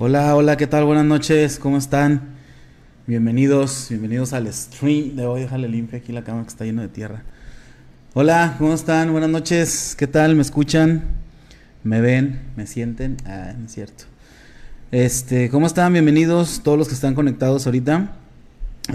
Hola, hola, ¿qué tal? Buenas noches, ¿cómo están? Bienvenidos, bienvenidos al stream de hoy. Déjale limpia aquí la cama que está lleno de tierra. Hola, ¿cómo están? Buenas noches, ¿qué tal? ¿Me escuchan? ¿Me ven? ¿Me sienten? Ah, no es cierto. Este, ¿cómo están? Bienvenidos todos los que están conectados ahorita.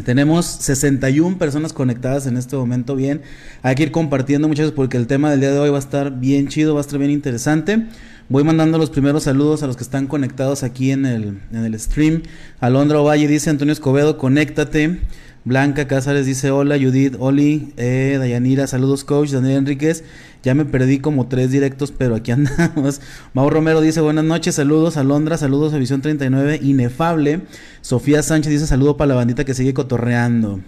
Tenemos 61 personas conectadas en este momento. Bien, hay que ir compartiendo muchachos porque el tema del día de hoy va a estar bien chido, va a estar bien interesante. Voy mandando los primeros saludos a los que están conectados aquí en el, en el stream. Alondra Ovalle dice Antonio Escobedo, conéctate. Blanca Cázares dice hola, Judith, Oli, eh, Dayanira, saludos coach, Daniel Enríquez, ya me perdí como tres directos, pero aquí andamos. Mau Romero dice buenas noches, saludos, Alondra, saludos a Visión 39, inefable. Sofía Sánchez dice saludo para la bandita que sigue cotorreando.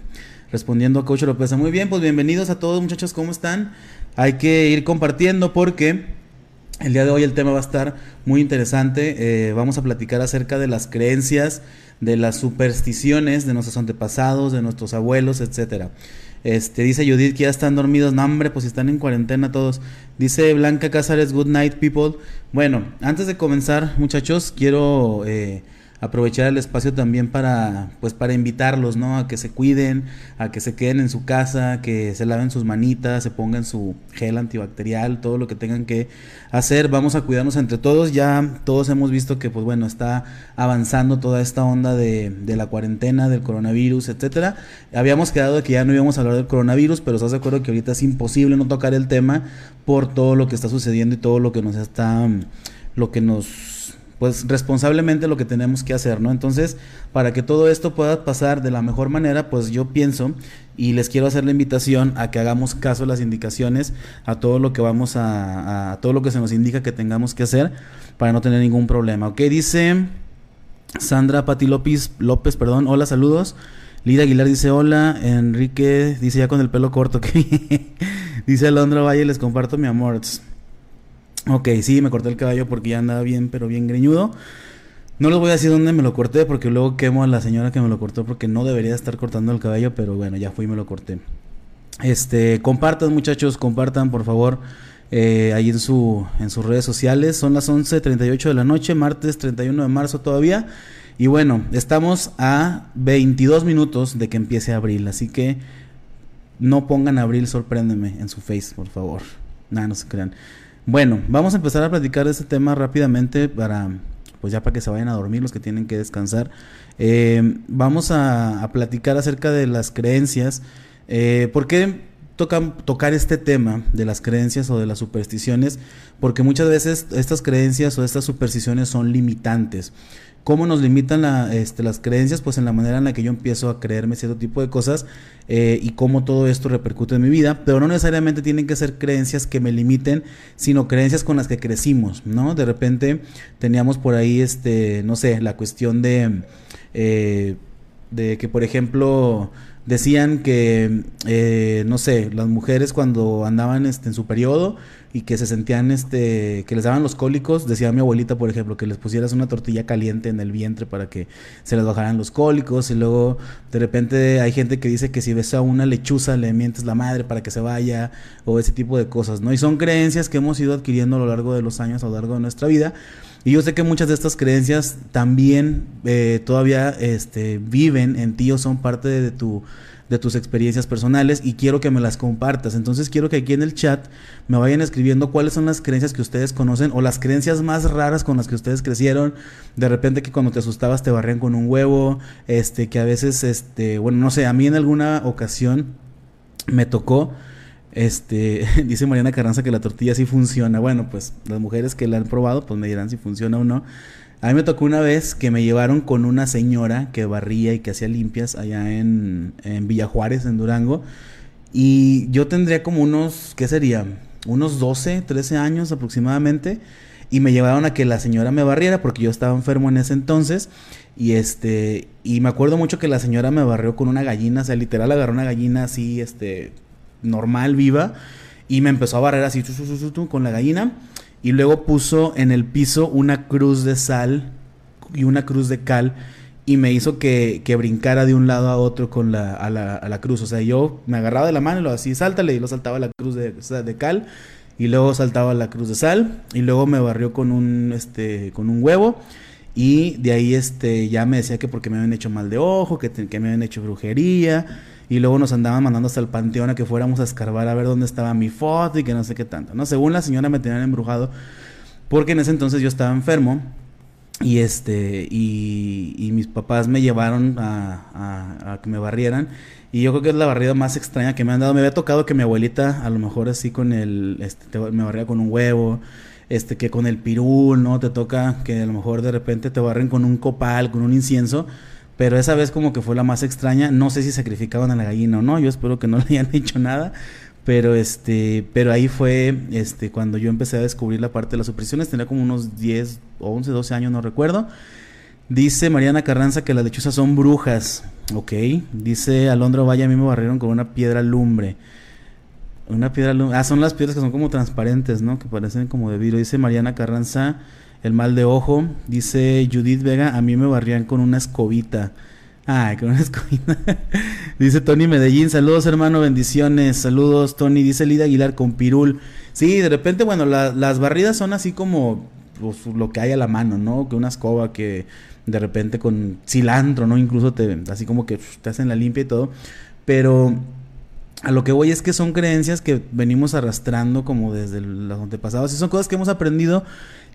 Respondiendo a Coach López, muy bien, pues bienvenidos a todos muchachos, ¿cómo están? Hay que ir compartiendo porque el día de hoy el tema va a estar muy interesante. Eh, vamos a platicar acerca de las creencias, de las supersticiones de nuestros antepasados, de nuestros abuelos, etcétera. Este, dice Judith que ya están dormidos. No, hombre, pues están en cuarentena todos. Dice Blanca Cázares, good night, people. Bueno, antes de comenzar, muchachos, quiero eh, aprovechar el espacio también para pues para invitarlos no a que se cuiden a que se queden en su casa que se laven sus manitas se pongan su gel antibacterial todo lo que tengan que hacer. Vamos a cuidarnos entre todos. Ya todos hemos visto que pues bueno está avanzando toda esta onda de, de la cuarentena del coronavirus etcétera. Habíamos quedado de que ya no íbamos a hablar del coronavirus pero estás de acuerdo que ahorita es imposible no tocar el tema por todo lo que está sucediendo y todo lo que nos está lo que nos pues responsablemente lo que tenemos que hacer, ¿no? Entonces, para que todo esto pueda pasar de la mejor manera, pues yo pienso y les quiero hacer la invitación a que hagamos caso a las indicaciones, a todo lo que vamos a, a todo lo que se nos indica que tengamos que hacer para no tener ningún problema, ¿ok? Dice Sandra Pati López, López, perdón, hola, saludos. Lida Aguilar dice hola, Enrique dice ya con el pelo corto, ¿ok? dice Alondra Valle, les comparto mi amor. Ok, sí, me corté el cabello porque ya andaba bien, pero bien greñudo. No les voy a decir dónde me lo corté porque luego quemo a la señora que me lo cortó porque no debería estar cortando el cabello, pero bueno, ya fui y me lo corté. Este, compartan muchachos, compartan por favor eh, ahí en, su, en sus redes sociales. Son las 11.38 de la noche, martes 31 de marzo todavía. Y bueno, estamos a 22 minutos de que empiece abril, así que no pongan abril, sorpréndeme en su face, por favor. Nada, no se crean. Bueno, vamos a empezar a platicar de este tema rápidamente para, pues ya para que se vayan a dormir los que tienen que descansar. Eh, vamos a, platicar acerca de las creencias. Eh, ¿Por qué tocar este tema de las creencias o de las supersticiones? Porque muchas veces estas creencias o estas supersticiones son limitantes. ¿Cómo nos limitan este, las creencias? Pues en la manera en la que yo empiezo a creerme cierto tipo de cosas eh, y cómo todo esto repercute en mi vida, pero no necesariamente tienen que ser creencias que me limiten, sino creencias con las que crecimos, ¿no? De repente teníamos por ahí, este, no sé, la cuestión de, eh, de que, por ejemplo, decían que, eh, no sé, las mujeres cuando andaban este, en su periodo, y que se sentían, este, que les daban los cólicos, decía mi abuelita, por ejemplo, que les pusieras una tortilla caliente en el vientre para que se les bajaran los cólicos, y luego de repente hay gente que dice que si ves a una lechuza le mientes la madre para que se vaya, o ese tipo de cosas, ¿no? Y son creencias que hemos ido adquiriendo a lo largo de los años, a lo largo de nuestra vida, y yo sé que muchas de estas creencias también eh, todavía este, viven en ti o son parte de tu de tus experiencias personales y quiero que me las compartas. Entonces quiero que aquí en el chat me vayan escribiendo cuáles son las creencias que ustedes conocen o las creencias más raras con las que ustedes crecieron. De repente que cuando te asustabas te barrían con un huevo, este que a veces este, bueno, no sé, a mí en alguna ocasión me tocó este, dice Mariana Carranza que la tortilla sí funciona. Bueno, pues las mujeres que la han probado, pues me dirán si funciona o no. A mí me tocó una vez que me llevaron con una señora que barría y que hacía limpias allá en, en Villa Juárez, en Durango. Y yo tendría como unos, ¿qué sería? Unos 12, 13 años aproximadamente. Y me llevaron a que la señora me barriera porque yo estaba enfermo en ese entonces. Y este, y me acuerdo mucho que la señora me barrió con una gallina, o sea, literal agarró una gallina así, este, normal, viva. Y me empezó a barrer así, con la gallina y luego puso en el piso una cruz de sal y una cruz de cal y me hizo que, que brincara de un lado a otro con la, a, la, a la cruz. O sea, yo me agarraba de la mano y lo así, sáltale, y lo saltaba la cruz de, de cal y luego saltaba la cruz de sal y luego me barrió con un, este, con un huevo Y de ahí este, ya me decía que porque me habían hecho mal de ojo, que, que me habían hecho brujería. Y luego nos andaban mandando hasta el panteón a que fuéramos a escarbar a ver dónde estaba mi foto y que no sé qué tanto. ¿no? Según la señora me tenían embrujado porque en ese entonces yo estaba enfermo y este y, mis papás me llevaron a, que me barrieran y yo creo que es la barrida más extraña que me han dado me había tocado que mi abuelita a lo mejor así con el este me barría con un huevo este que con el pirul no te toca que a lo mejor de repente te barren con un copal con un incienso pero esa vez como que fue la más extraña no sé si sacrificaban a la gallina o no yo espero que no le hayan hecho nada pero este, pero ahí fue este cuando yo empecé a descubrir la parte de las supersticiones, tenía como unos 10 o 11, 12 años, no recuerdo. Dice Mariana Carranza que las lechuzas son brujas. Ok. Dice Alondra Valle, a mí me barrieron con una piedra lumbre. Una piedra lumbre. Ah, son las piedras que son como transparentes, ¿no? Que parecen como de vidrio. Dice Mariana Carranza, el mal de ojo. Dice Judith Vega, a mí me barrían con una escobita. Ay, con una escobita. Dice Tony Medellín, saludos hermano, bendiciones. Saludos Tony, dice Lida Aguilar con pirul. Sí, de repente, bueno, las barridas son así como pues, lo que hay a la mano, ¿no? Que una escoba que de repente con cilantro, ¿no? Incluso te, así como que te hacen la limpia y todo. Pero a lo que voy es que son creencias que venimos arrastrando como desde los antepasados. Y son cosas que hemos aprendido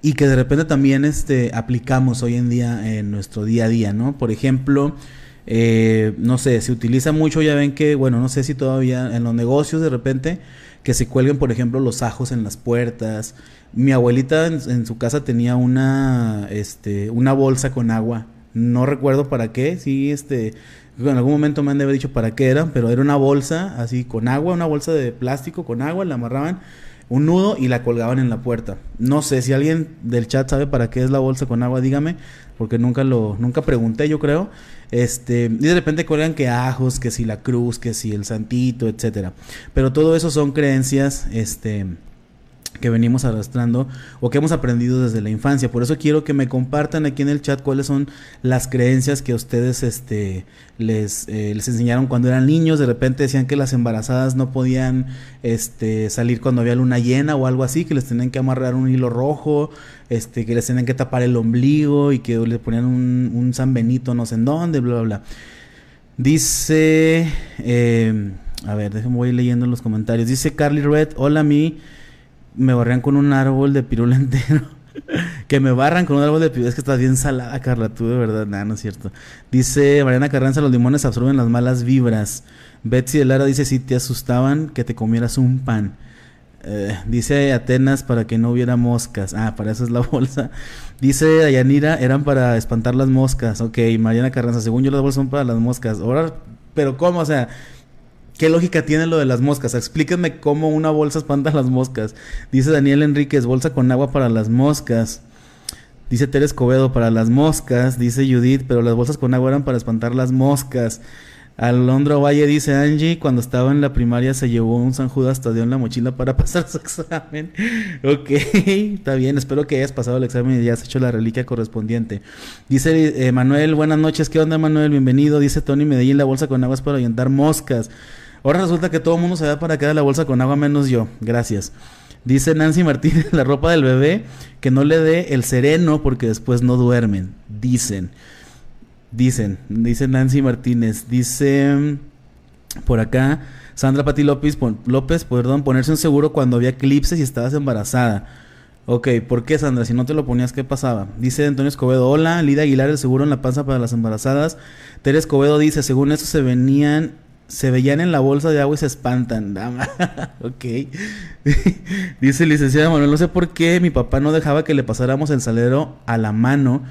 y que de repente también este, aplicamos hoy en día en nuestro día a día, ¿no? Por ejemplo, eh, no sé, se utiliza mucho, ya ven que, bueno, no sé si todavía en los negocios de repente, que se cuelguen, por ejemplo, los ajos en las puertas. Mi abuelita en, su casa tenía una, este, una bolsa con agua. No recuerdo para qué, sí, este, en algún momento me han de haber dicho para qué era, pero era una bolsa así con agua, una bolsa de plástico con agua, la amarraban un nudo y la colgaban en la puerta. No sé si alguien del chat sabe para qué es la bolsa con agua, dígame, porque nunca lo nunca pregunté, yo creo. Este, y de repente cuelgan que ajos, que si la cruz, que si el santito, etcétera. Pero todo eso son creencias este que venimos arrastrando o que hemos aprendido desde la infancia. Por eso quiero que me compartan aquí en el chat cuáles son las creencias que ustedes este, les, eh, les enseñaron cuando eran niños. De repente decían que las embarazadas no podían este, salir cuando había luna llena o algo así, que les tenían que amarrar un hilo rojo, este, que les tenían que tapar el ombligo y que le ponían un, un San Benito no sé en dónde, bla, bla, bla. Dice, eh, a ver, déjenme voy leyendo los comentarios. Dice Carly Red, hola mi me barrían con un árbol de pirula entero. que me barran con un árbol de pirula. Es que estás bien salada, Carla, tú de verdad. Nada, no es cierto. Dice Mariana Carranza, los limones absorben las malas vibras. Betsy de Lara dice, si te asustaban que te comieras un pan. Eh, dice Atenas para que no hubiera moscas. Ah, para eso es la bolsa. Dice Dayanira, eran para espantar las moscas. Ok, Mariana Carranza, según yo las bolsas son para las moscas. Ahora, pero ¿cómo? O sea, ¿Qué lógica tiene lo de las moscas? Explíquenme cómo una bolsa espanta las moscas. Dice Daniel Enríquez, bolsa con agua para las moscas. Dice Teres Escobedo, para las moscas. Dice Judith, pero las bolsas con agua eran para espantar las moscas. Alondra Valle dice Angie, cuando estaba en la primaria se llevó un San Judas Tadeo en la mochila para pasar su examen. ok, está bien, espero que hayas pasado el examen y hayas hecho la reliquia correspondiente. Dice eh, Manuel, buenas noches, ¿qué onda Manuel? Bienvenido. Dice Tony Medellín, la bolsa con agua es para ahuyentar moscas. Ahora resulta que todo el mundo se va para quedar la bolsa con agua menos yo. Gracias. Dice Nancy Martínez, la ropa del bebé, que no le dé el sereno porque después no duermen. Dicen. Dicen. Dice Nancy Martínez. Dice mm, por acá Sandra Pati López, López, perdón, ponerse un seguro cuando había eclipses y estabas embarazada. Ok, ¿por qué Sandra? Si no te lo ponías, ¿qué pasaba? Dice Antonio Escobedo, hola, Lida Aguilar, el seguro en la panza para las embarazadas. Tere Escobedo dice, según eso se venían se veían en la bolsa de agua y se espantan. ok. Dice licenciada Manuel, no sé por qué mi papá no dejaba que le pasáramos el salero a la mano.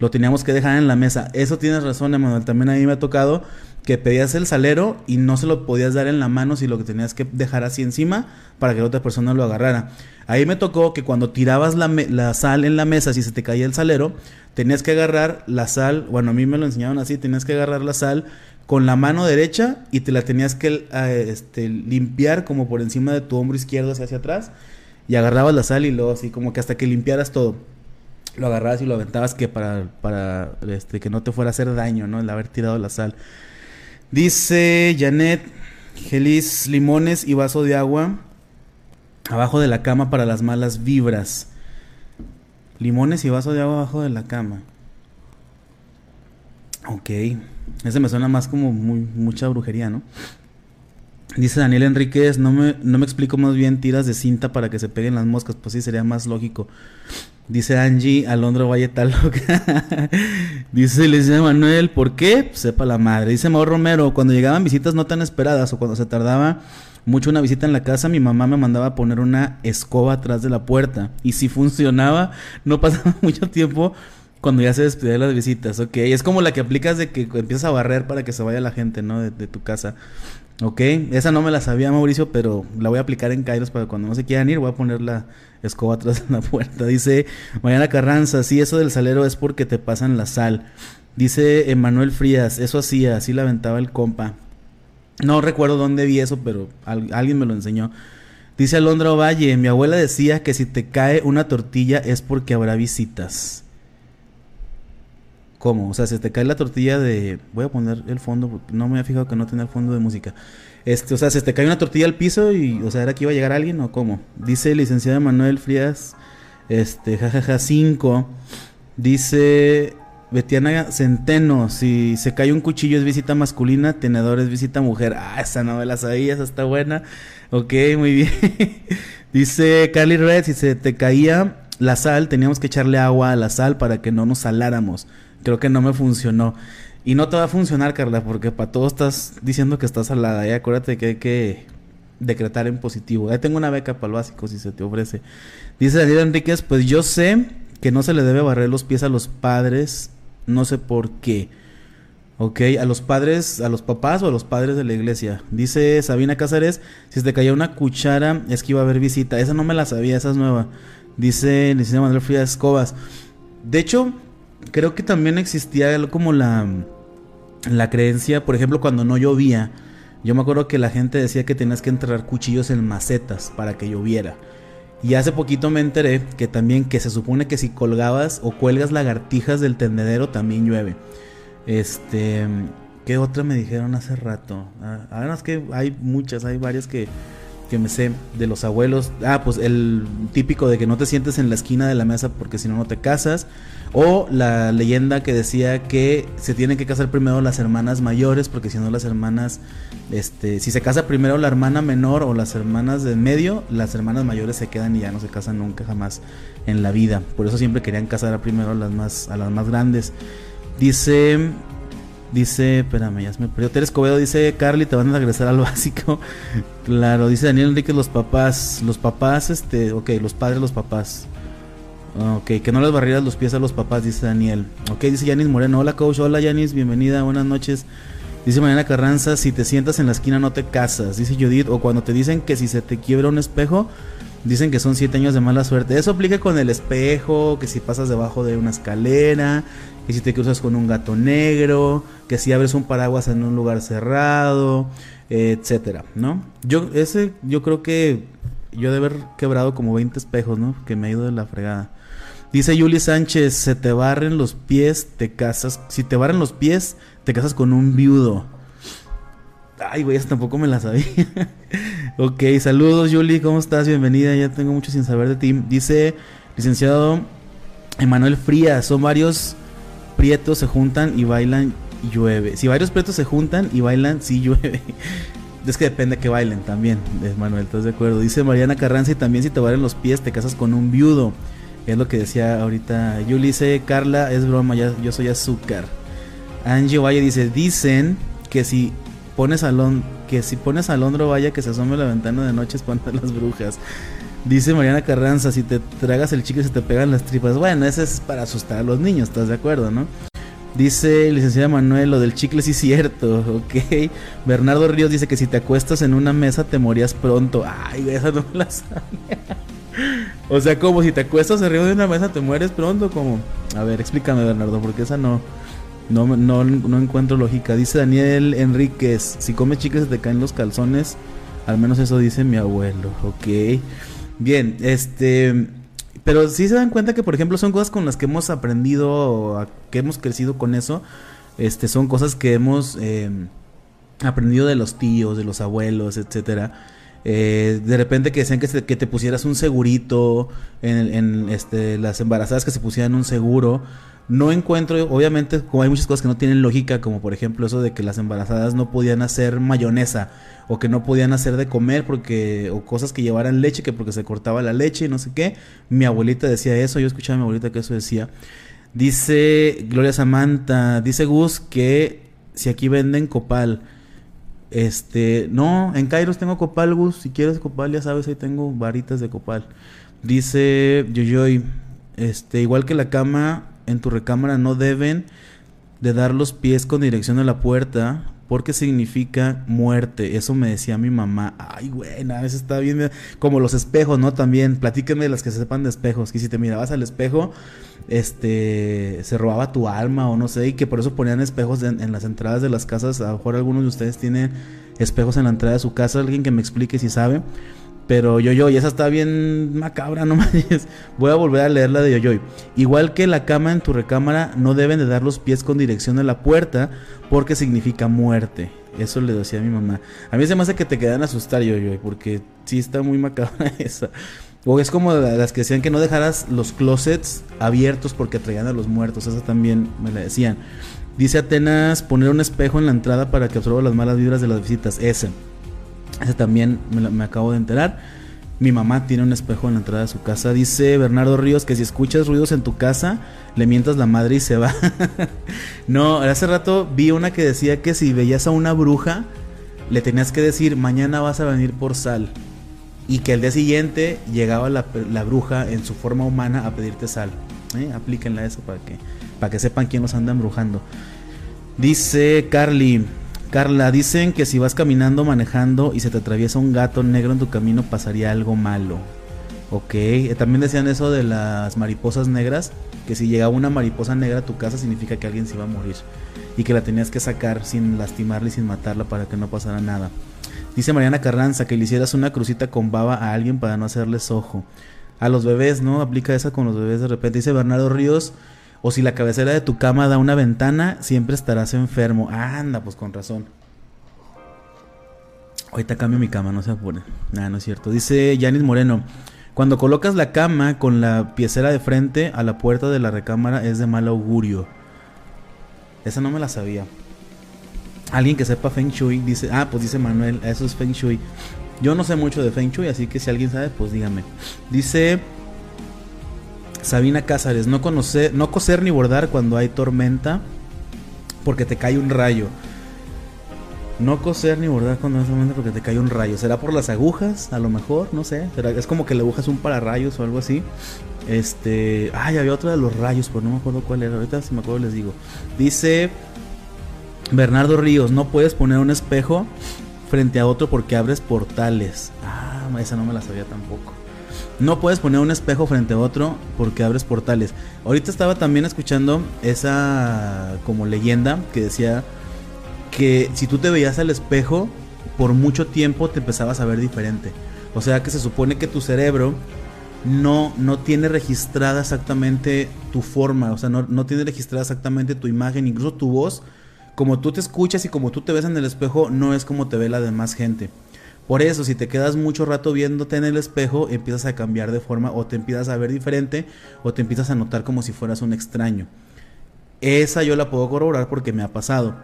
Lo teníamos que dejar en la mesa. Eso tienes razón, Emanuel. También a mí me ha tocado que pedías el salero y no se lo podías dar en la mano, si lo que tenías que dejar así encima para que la otra persona lo agarrara. Ahí me tocó que cuando tirabas la, la sal en la mesa, si se te caía el salero, tenías que agarrar la sal, bueno, a mí me lo enseñaron así, tenías que agarrar la sal con la mano derecha y te la tenías que eh, este, limpiar como por encima de tu hombro izquierdo hacia, hacia atrás y agarrabas la sal y luego así como que hasta que limpiaras todo lo agarrabas y lo aventabas que para, para este, que no te fuera a hacer daño, ¿no? El haber tirado la sal. Dice Janet, gelis, limones y vaso de agua abajo de la cama para las malas vibras. Limones y vaso de agua abajo de la cama. Ok. Ese me suena más como mucha brujería, ¿no? Dice Daniel Enríquez, no me, no me explico más bien tiras de cinta para que se peguen las moscas, pues sí, sería más lógico. Dice Angie, Alondro Valle tal loca. Dice dice Manuel, ¿por qué? Pues sepa la madre. Dice Mauro Romero, cuando llegaban visitas no tan esperadas o cuando se tardaba mucho una visita en la casa, mi mamá me mandaba a poner una escoba atrás de la puerta. Y si funcionaba, no pasaba mucho tiempo cuando ya se despide de las visitas, ok. Es como la que aplicas de que empiezas a barrer para que se vaya la gente, ¿no? De, tu casa. Ok, esa no me la sabía Mauricio, pero la voy a aplicar en Kairos para cuando no se quieran ir, voy a poner la escoba atrás de la puerta. Dice Mariana Carranza, sí, eso del salero es porque te pasan la sal. Dice Emanuel Frías, eso hacía, así la aventaba el compa. No recuerdo dónde vi eso, pero alguien me lo enseñó. Dice Alondra Valle, mi abuela decía que si te cae una tortilla es porque habrá visitas. ¿Cómo? O sea, si te cae la tortilla de... Voy a poner el fondo, no me había fijado que no tenía el fondo de música. Este, o sea, si te cae una tortilla al piso y, o sea, ¿era que iba a llegar alguien o cómo? Dice el licenciado Manuel Frías, este, jajaja 5. Dice Betiana Centeno, si se cae un cuchillo es visita masculina, tenedor es visita mujer. Ah, esa novela sabía, esa está buena. Ok, muy bien. Dice Carly Red, si se te caía la sal, teníamos que echarle agua a la sal para que no nos saláramos creo que no me funcionó. Y no te va a funcionar, Carla, porque para todo estás diciendo que estás salada. Y acuérdate que hay que decretar en positivo. Ahí tengo una beca para el básico si se te ofrece. Dice Daniel Enríquez, pues yo sé que no se le debe barrer los pies a los padres, no sé por qué. Ok, a los padres, a los papás o a los padres de la iglesia. Dice Sabina Cáceres, si te caía una cuchara es que iba a haber visita. Esa no me la sabía, esa es nueva. Dice Licenciado Manuel Frías Escobas. De hecho, creo que también existía como la, la creencia, por ejemplo, cuando no llovía. Yo me acuerdo que la gente decía que tenías que enterrar cuchillos en macetas para que lloviera. Y hace poquito me enteré que también que se supone que si colgabas o cuelgas lagartijas del tendedero también llueve. Este, ¿qué otra me dijeron hace rato? Ah, además que hay muchas, hay varias que que me sé de los abuelos. Ah, pues el típico de que no te sientes en la esquina de la mesa porque si no no te casas. O la leyenda que decía que se tienen que casar primero las hermanas mayores porque si no las hermanas, este, si se casa primero la hermana menor o las hermanas de medio, las hermanas mayores se quedan y ya no se casan nunca jamás en la vida. Por eso siempre querían casar a primero a las más, a las más grandes. Dice Dice, espérame, ya se me perdió. Teres Escobedo dice, Carly, te van a regresar al básico. claro, dice Daniel Enrique, los papás. Los papás, este, ok, los padres, los papás. Ok, que no les barrieras los pies a los papás, dice Daniel. Ok, dice Yanis Moreno. Hola, coach. Hola, Yanis. Bienvenida. Buenas noches. Dice Mariana Carranza, si te sientas en la esquina no te casas. Dice Judith, o cuando te dicen que si se te quiebra un espejo, dicen que son siete años de mala suerte. Eso aplica con el espejo, que si pasas debajo de una escalera, que si te cruzas con un gato negro, que si abres un paraguas en un lugar cerrado, etcétera, ¿no? Yo ese yo creo que yo de haber quebrado como 20 espejos, ¿no? Que me ha ido de la fregada. Dice Yuli Sánchez, se te barren los pies, te casas, si te barren los pies, te casas con un viudo. Ay, güey, eso tampoco me la sabía. ok, saludos Yuli, ¿cómo estás? Bienvenida, ya tengo mucho sin saber de ti. Dice licenciado Emanuel Frías, son varios prietos se juntan y bailan, llueve. Si varios prietos se juntan y bailan, sí llueve. Es que depende que bailen también, Manuel, ¿estás de acuerdo? Dice Mariana Carranza y también si te valen los pies te casas con un viudo. Es lo que decía ahorita Yuli. Dice Carla, es broma, ya, yo soy azúcar. Angie Valle dice, dicen que si pones a que si pones a Londro vaya que se asome la ventana de noche espantan las brujas. Dice Mariana Carranza, si te tragas el chicle se te pegan las tripas. Bueno, ese es para asustar a los niños, ¿estás de acuerdo, no? Dice licenciada Manuel, lo del chicle sí es cierto, ok. Bernardo Ríos dice que si te acuestas en una mesa te morías pronto. Ay, esa no me la sabía. O sea, como si te acuestas arriba de una mesa te mueres pronto, como... A ver, explícame Bernardo, porque esa no... No, no, encuentro lógica. Dice Daniel Enríquez, si comes chicle se te caen los calzones. Al menos eso dice mi abuelo, ok. Bien, este... Pero sí se dan cuenta que, por ejemplo, son cosas con las que hemos aprendido, que hemos crecido con eso. Este, son cosas que hemos em, aprendido de los tíos, de los abuelos, etcétera. Eh, de repente que decían que, que te pusieras un segurito en, en este, las embarazadas que se pusieran un seguro No encuentro, obviamente, como hay muchas cosas que no tienen lógica, como por ejemplo eso de que las embarazadas no podían hacer mayonesa o que no podían hacer de comer porque o cosas que llevaran leche que porque se cortaba la leche y no sé qué. Mi abuelita decía eso, yo escuchaba a mi abuelita que eso decía. Dice Gloria Samantha, dice Gus que si aquí venden copal. Este, no, en Kairos tengo copal, Gus. Si quieres copal, ya sabes, ahí tengo varitas de copal. Dice Yoyoy, este, igual que la cama, en tu recámara no deben de dar los pies con dirección a la puerta porque significa muerte. Eso me decía mi mamá. Ay, güey, a veces está bien. Como los espejos, ¿no? También, platíquenme de las que se sepan de espejos. Que si te mirabas al espejo, este, se robaba tu alma o no sé. Y que por eso ponían espejos en las entradas de las casas. A lo mejor algunos de ustedes tienen espejos en la entrada de su casa. Alguien que me explique si sabe. Pero Yoyoy, esa está bien macabra, no mames. Voy a volver a leer la de Yoyoy. Igual que la cama en tu recámara, no deben de dar los pies con dirección a la puerta porque significa muerte. Eso le decía a mi mamá. A mí se me hace que te quedan asustar, Yoyoy, porque sí está muy macabra esa. O es como las que decían que no dejaras los closets abiertos porque atraían a los muertos. Esa también me la decían. Dice Atenas poner un espejo en la entrada para que absorba las malas vibras de las visitas. Ese. Ese también me, acabo de enterar. Mi mamá tiene un espejo en la entrada de su casa. Dice Bernardo Ríos que si escuchas ruidos en tu casa, le mientas la madre y se va. no, hace rato vi una que decía que si veías a una bruja, le tenías que decir, mañana vas a venir por sal. Y que el día siguiente llegaba la, bruja en su forma humana a pedirte sal. ¿Eh? Aplíquenla eso para que, para que sepan quién los anda embrujando. Dice Carly, Carla, dicen que si vas caminando, manejando y se te atraviesa un gato negro en tu camino, pasaría algo malo. Ok, eh, también decían eso de las mariposas negras, que si llegaba una mariposa negra a tu casa significa que alguien se iba a morir y que la tenías que sacar sin lastimarla y sin matarla para que no pasara nada. Dice Mariana Carranza que le hicieras una crucita con baba a alguien para no hacerles ojo. A los bebés, ¿no? Aplica esa con los bebés de repente. Dice Bernardo Ríos, o si la cabecera de tu cama da una ventana, siempre estarás enfermo. anda, pues con razón. Ahorita cambio mi cama, no se apure. Nada, no es cierto. Dice Yanis Moreno. Cuando colocas la cama con la piecera de frente a la puerta de la recámara es de mal augurio. Esa no me la sabía. Alguien que sepa Feng Shui dice, ah, pues dice Manuel, eso es Feng Shui. Yo no sé mucho de Feng Shui, así que si alguien sabe, pues dígame. Dice Sabina Cázares, no, conocer, no coser ni bordar cuando hay tormenta porque te cae un rayo. No coser ni bordar cuando hay tormenta porque te cae un rayo. ¿Será por las agujas? A lo mejor, no sé. Es como que le agujas un pararrayos o algo así. Este. Ay, había otra de los rayos, pero no me acuerdo cuál era. Ahorita si me acuerdo les digo. Dice Bernardo Ríos: No puedes poner un espejo frente a otro porque abres portales. Ah, esa no me la sabía tampoco. No puedes poner un espejo frente a otro porque abres portales. Ahorita estaba también escuchando esa como leyenda que decía que si tú te veías al espejo por mucho tiempo te empezabas a ver diferente. O sea que se supone que tu cerebro no, no tiene registrada exactamente tu forma, o sea, no, no tiene registrada exactamente tu imagen, incluso tu voz, como tú te escuchas y como tú te ves en el espejo, no es como te ve la demás gente. Por eso, si te quedas mucho rato viéndote en el espejo, empiezas a cambiar de forma o te empiezas a ver diferente o te empiezas a notar como si fueras un extraño. Esa yo la puedo corroborar porque me ha pasado.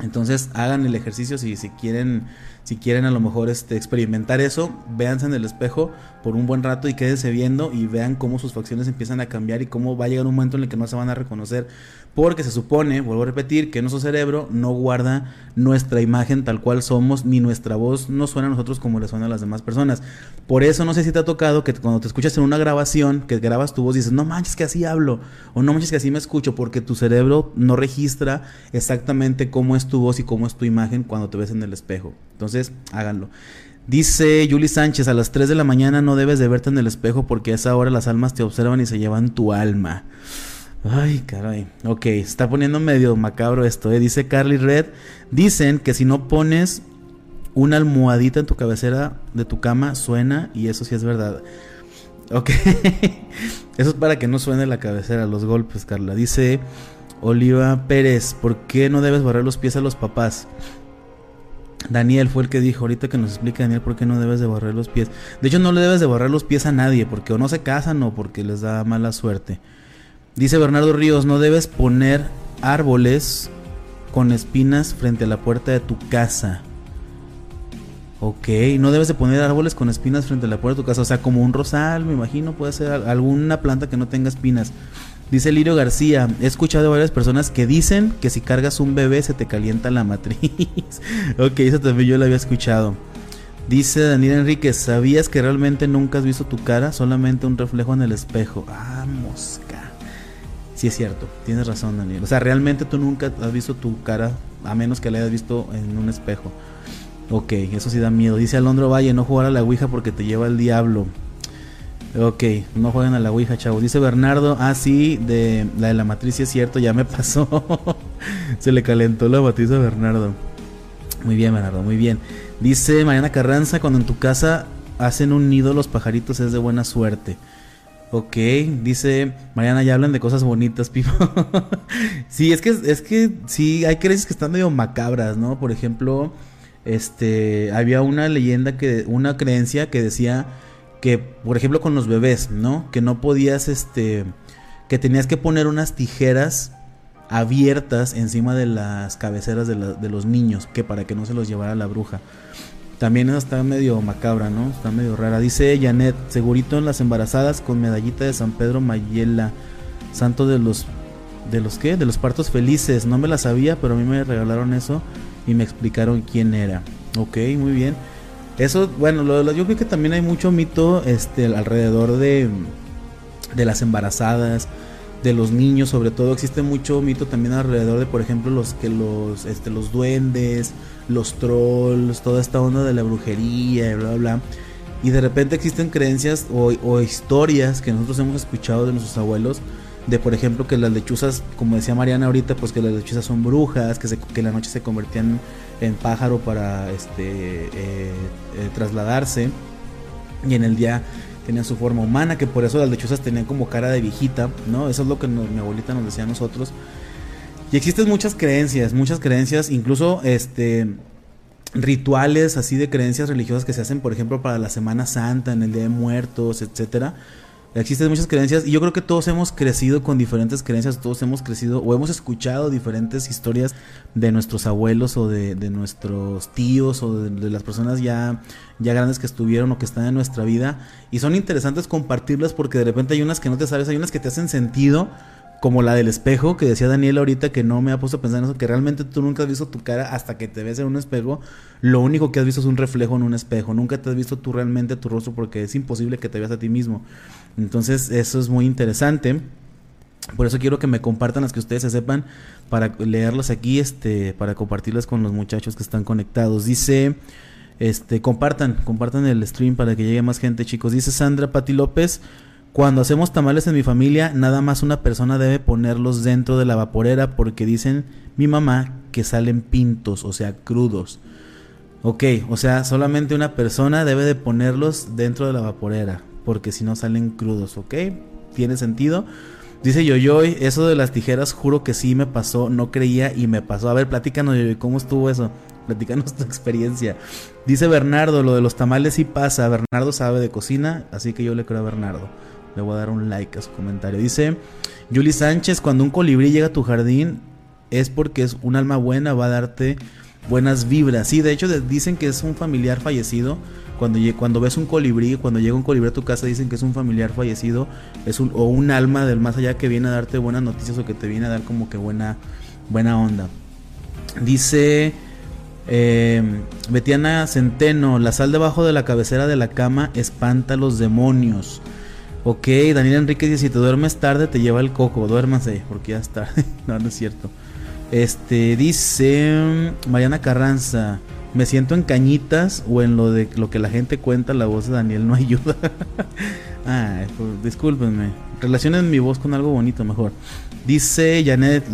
Entonces hagan el ejercicio si, si quieren si quieren a lo mejor este, experimentar eso, véanse en el espejo por un buen rato y quédense viendo y vean cómo sus facciones empiezan a cambiar y cómo va a llegar un momento en el que no se van a reconocer. Porque se supone, vuelvo a repetir, que nuestro cerebro no guarda nuestra imagen tal cual somos, ni nuestra voz no suena a nosotros como le suena a las demás personas. Por eso no sé si te ha tocado que cuando te escuchas en una grabación, que grabas tu voz, dices, no manches que así hablo, o no manches que así me escucho, porque tu cerebro no registra exactamente cómo es tu voz y cómo es tu imagen cuando te ves en el espejo. Entonces, háganlo. Dice Yuli Sánchez, a las 3 de la mañana no debes de verte en el espejo porque a esa hora las almas te observan y se llevan tu alma. Ay, caray. Ok, está poniendo medio macabro esto. ¿eh? Dice Carly Red, dicen que si no pones una almohadita en tu cabecera de tu cama, suena y eso sí es verdad. Ok, eso es para que no suene la cabecera, los golpes, Carla. Dice Oliva Pérez, ¿por qué no debes barrer los pies a los papás? Daniel fue el que dijo, ahorita que nos explique Daniel por qué no debes de borrar los pies. De hecho, no le debes de borrar los pies a nadie, porque o no se casan o porque les da mala suerte. Dice Bernardo Ríos, no debes poner árboles con espinas frente a la puerta de tu casa. Ok, no debes de poner árboles con espinas frente a la puerta de tu casa. O sea, como un rosal, me imagino, puede ser alguna planta que no tenga espinas. Dice Lirio García, he escuchado a varias personas que dicen que si cargas un bebé se te calienta la matriz. ok, eso también yo lo había escuchado. Dice Daniel Enríquez, ¿sabías que realmente nunca has visto tu cara? Solamente un reflejo en el espejo. Ah, mosca. Sí es cierto, tienes razón Daniel. O sea, realmente tú nunca has visto tu cara a menos que la hayas visto en un espejo. Ok, eso sí da miedo. Dice Alondro Valle, no jugar a la Ouija porque te lleva el diablo. Ok, no jueguen a la Ouija, chavos. Dice Bernardo, ah, sí, de la de la matriz, sí es cierto, ya me pasó. Se le calentó la matriz a Bernardo. Muy bien, Bernardo, muy bien. Dice Mariana Carranza, cuando en tu casa hacen un nido los pajaritos es de buena suerte. Ok, dice Mariana, ya hablan de cosas bonitas, Pipo. sí, es que, es que sí, hay creencias que están medio macabras, ¿no? Por ejemplo, este, había una leyenda que, una creencia que decía que, por ejemplo, con los bebés, ¿no? Que no podías, este, que tenías que poner unas tijeras abiertas encima de las cabeceras de, de los niños, que para que no se los llevara la bruja. También está medio macabra, ¿no? Está medio rara. Dice Janet, segurito en las embarazadas con medallita de San Pedro Mayela, santo de los de los qué? De los partos felices. No me la sabía, pero a mí me regalaron eso y me explicaron quién era. Ok, muy bien. Eso, bueno, lo, yo creo que también hay mucho mito este, alrededor de, de las embarazadas, de los niños, sobre todo existe mucho mito también alrededor de, por ejemplo, los que los, este, los duendes, los trolls, toda esta onda de la brujería, y bla, bla, bla. Y de repente existen creencias o, o historias que nosotros hemos escuchado de nuestros abuelos de por ejemplo que las lechuzas, como decía Mariana ahorita, pues que las lechuzas son brujas, que, se, que la noche se convertían en pájaro para este, eh, eh, trasladarse y en el día tenían su forma humana, que por eso las lechuzas tenían como cara de viejita, ¿no? Eso es lo que mi abuelita nos decía a nosotros. Y existen muchas creencias, muchas creencias, incluso este rituales así de creencias religiosas que se hacen, por ejemplo, para la Semana Santa, en el Día de Muertos, etcétera Existen muchas creencias y yo creo que todos hemos crecido con diferentes creencias, todos hemos crecido o hemos escuchado diferentes historias de nuestros abuelos o de, nuestros tíos o de, las personas ya, ya grandes que estuvieron o que están en nuestra vida y son interesantes compartirlas porque de repente hay unas que no te sabes, hay unas que te hacen sentido como la del espejo que decía Daniel ahorita que no me ha puesto a pensar en eso, que realmente tú nunca has visto tu cara hasta que te ves en un espejo, lo único que has visto es un reflejo en un espejo, nunca te has visto tú realmente tu rostro porque es imposible que te veas a ti mismo. Entonces eso es muy interesante. Por eso quiero que me compartan las que ustedes se sepan para leerlas aquí, este, para compartirlas con los muchachos que están conectados. Dice, este, compartan, compartan el stream para que llegue más gente, chicos. Dice Sandra Pati López, cuando hacemos tamales en mi familia, nada más una persona debe ponerlos dentro de la vaporera porque dicen mi mamá que salen pintos, o sea, crudos. Ok, o sea, solamente una persona debe de ponerlos dentro de la vaporera porque si no salen crudos, ¿ok? Tiene sentido. Dice Yoyoy, eso de las tijeras, juro que sí me pasó, no creía y me pasó. A ver, platícanos, Yoyoy, ¿cómo estuvo eso? Platícanos tu experiencia. Dice Bernardo, lo de los tamales sí pasa. Bernardo sabe de cocina, así que yo le creo a Bernardo. Le voy a dar un like a su comentario. Dice Julie Sánchez, cuando un colibrí llega a tu jardín es porque es un alma buena, va a darte buenas vibras. Sí, de hecho dicen que es un familiar fallecido cuando, cuando ves un colibrí, cuando llega un colibrí a tu casa, dicen que es un familiar fallecido, es o un alma del más allá que viene a darte buenas noticias o que te viene a dar como que buena, buena onda. Dice eh, Betiana Centeno, la sal debajo de la cabecera de la cama espanta a los demonios. Ok, Daniel Enrique dice, si te duermes tarde te lleva el coco, duérmase, porque ya es tarde. no, no es cierto. Este, dice Mariana Carranza, me siento en cañitas o en lo de lo que la gente cuenta, la voz de Daniel no ayuda. ah, discúlpenme. Relacionen mi voz con algo bonito mejor. Dice Janet,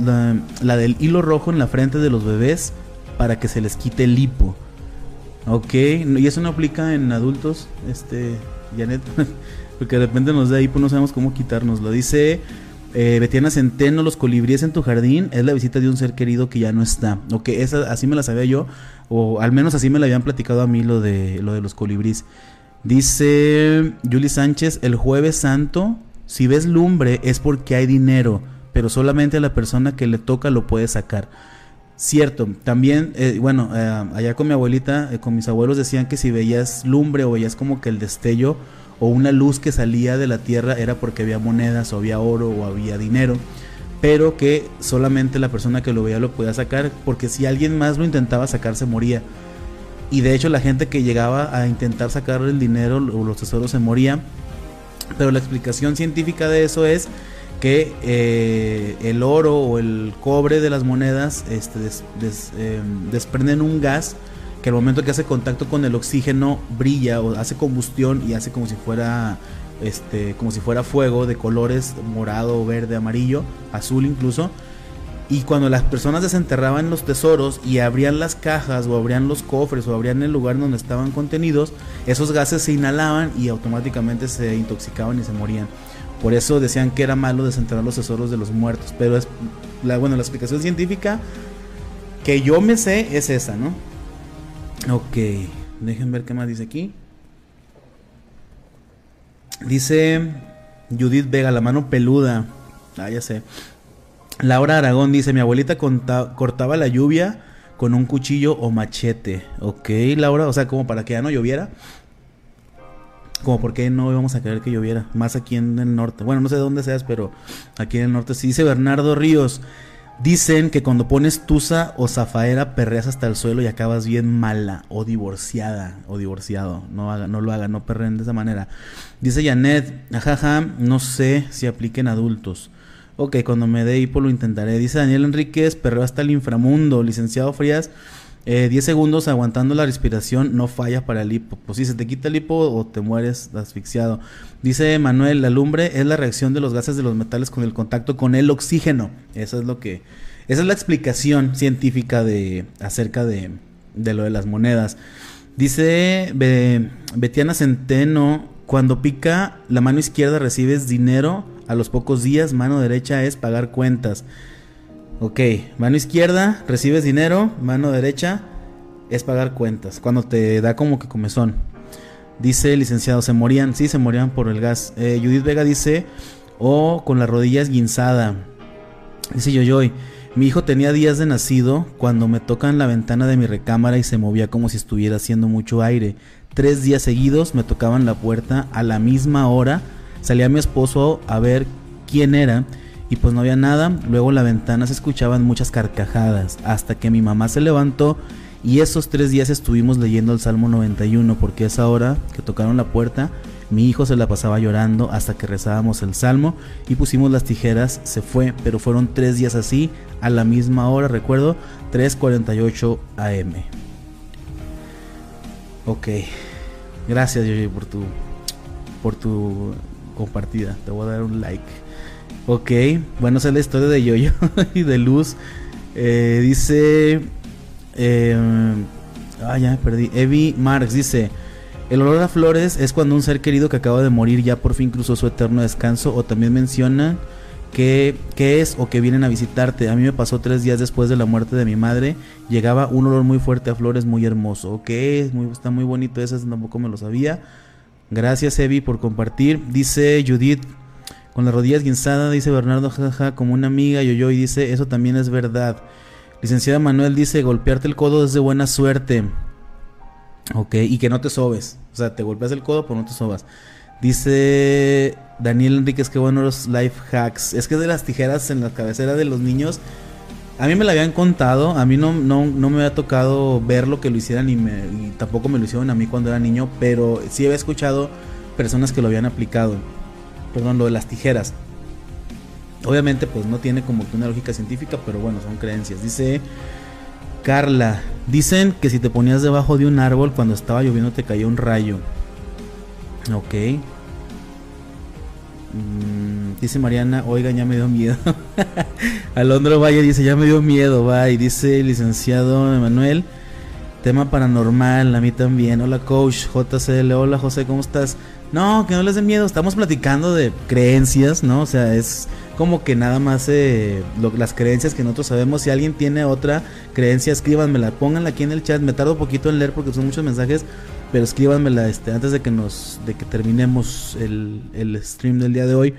la, del hilo rojo en la frente de los bebés para que se les quite el hipo. Ok, y eso no aplica en adultos, este, Janet, porque de repente nos da hipo, no sabemos cómo quitárnoslo. Dice eh, Betiana Centeno, los colibríes en tu jardín es la visita de un ser querido que ya no está. Ok, esa, así me la sabía yo, o al menos así me la habían platicado a mí lo de, lo de los colibríes. Dice Julie Sánchez, el jueves santo Si ves lumbre es porque hay dinero, pero solamente la persona que le toca lo puede sacar. Cierto, también, eh, bueno, eh, allá con mi abuelita, eh, con mis abuelos decían que si veías lumbre o veías como que el destello o una luz que salía de la tierra era porque había monedas o había oro o había dinero, pero que solamente la persona que lo veía lo podía sacar porque si alguien más lo intentaba sacar se moría. Y de hecho la gente que llegaba a intentar sacar el dinero o los tesoros se moría. Pero la explicación científica de eso es que eh, el oro o el cobre de las monedas este, em, desprenden un gas que al momento que hace contacto con el oxígeno brilla o hace combustión y hace como si fuera este como si fuera fuego de colores morado, verde, amarillo, azul incluso. Y cuando las personas desenterraban los tesoros y abrían las cajas o abrían los cofres o abrían el lugar donde estaban contenidos, esos gases se inhalaban y automáticamente se intoxicaban y se morían. Por eso decían que era malo desenterrar los tesoros de los muertos. Pero es la, bueno, la explicación científica que yo me sé es esa, ¿no? Ok, dejen ver qué más dice aquí. Dice Judith Vega, la mano peluda. Ah, ya sé. Laura Aragón dice, mi abuelita cortaba la lluvia con un cuchillo o machete. Ok, Laura, o sea, como para que ya no lloviera como por qué no íbamos a querer que lloviera, más aquí en el norte. Bueno, no sé de dónde seas, pero aquí en el norte sí dice Bernardo Ríos. Dicen que cuando pones tusa o zafaera perreas hasta el suelo y acabas bien mala o divorciada o divorciado. No, haga, no lo hagan, no perren de esa manera. Dice Janet, ajaja, no sé si apliquen adultos. Ok, cuando me dé hipo lo intentaré. Dice Daniel Enríquez, perreo hasta el inframundo. Licenciado Frías, 10 eh, segundos aguantando la respiración no falla para el hipo. Pues si se te quita el hipo o te mueres asfixiado. Dice Manuel, la lumbre es la reacción de los gases de los metales con el contacto con el oxígeno. Eso es lo que... Esa es la explicación científica de acerca de, de lo de las monedas. Dice Betiana Centeno, cuando pica la mano izquierda recibes dinero, a los pocos días mano derecha es pagar cuentas. Ok, mano izquierda, recibes dinero, mano derecha es pagar cuentas, cuando te da como que comezón. Dice licenciado, se morían, sí, se morían por el gas. Eh, Judith Vega dice, o oh, con las rodillas guinzada. Dice Yoyoy, mi hijo tenía días de nacido cuando me tocan la ventana de mi recámara y se movía como si estuviera haciendo mucho aire. Tres días seguidos me tocaban la puerta a la misma hora. Salía mi esposo a ver quién era y pues no había nada. Luego la ventana se escuchaban muchas carcajadas hasta que mi mamá se levantó y esos tres días estuvimos leyendo el Salmo 91 porque esa hora que tocaron la puerta mi hijo se la pasaba llorando hasta que rezábamos el Salmo y pusimos las tijeras, se fue, pero fueron tres días así a la misma hora, recuerdo, 3.48 am. Ok, gracias Yoyo por tu, por tu compartida, te voy a dar un like. Ok, bueno, esa es la historia de Yoyo y de Luz. Eh, dice. Eh, ah, ya me perdí. Evi Marx dice: El olor a flores es cuando un ser querido que acaba de morir ya por fin cruzó su eterno descanso. O también menciona que, es o que vienen a visitarte. A mí me pasó tres días después de la muerte de mi madre. Llegaba un olor muy fuerte a flores, muy hermoso. Ok, muy, está muy bonito. Eso tampoco me lo sabía. Gracias, Evi, por compartir. Dice Judith con las rodillas guinzadas, dice Bernardo, jaja, como una amiga, yo yo, y dice, eso también es verdad. Licenciada Manuel dice, golpearte el codo es de buena suerte. Ok, y que no te sobes. O sea, te golpeas el codo, pero no te sobas. Dice Daniel Enríquez, qué bueno los life hacks. Es que de las tijeras en la cabecera de los niños, a mí me la habían contado, a mí no, no, no me había tocado ver lo que lo hicieran y, me, y tampoco me lo hicieron a mí cuando era niño, pero sí había escuchado personas que lo habían aplicado perdón, lo de las tijeras. Obviamente pues no tiene como que una lógica científica, pero bueno, son creencias. Dice Carla, dicen que si te ponías debajo de un árbol cuando estaba lloviendo te caía un rayo. Ok. Mm, dice Mariana, oiga, ya me dio miedo. Alondro Valle dice, ya me dio miedo, va. Y dice licenciado Emanuel, tema paranormal, a mí también. Hola coach, JCL, hola José, ¿cómo estás? No, que no les den miedo. Estamos platicando de creencias, ¿no? O sea, es como que nada más eh, las creencias que nosotros sabemos. Si alguien tiene otra creencia, escríbanmela, pónganla aquí en el chat. Me tardo un poquito en leer porque son muchos mensajes. pero escríbanmela este, antes de que nos de que terminemos el, el stream del día de hoy.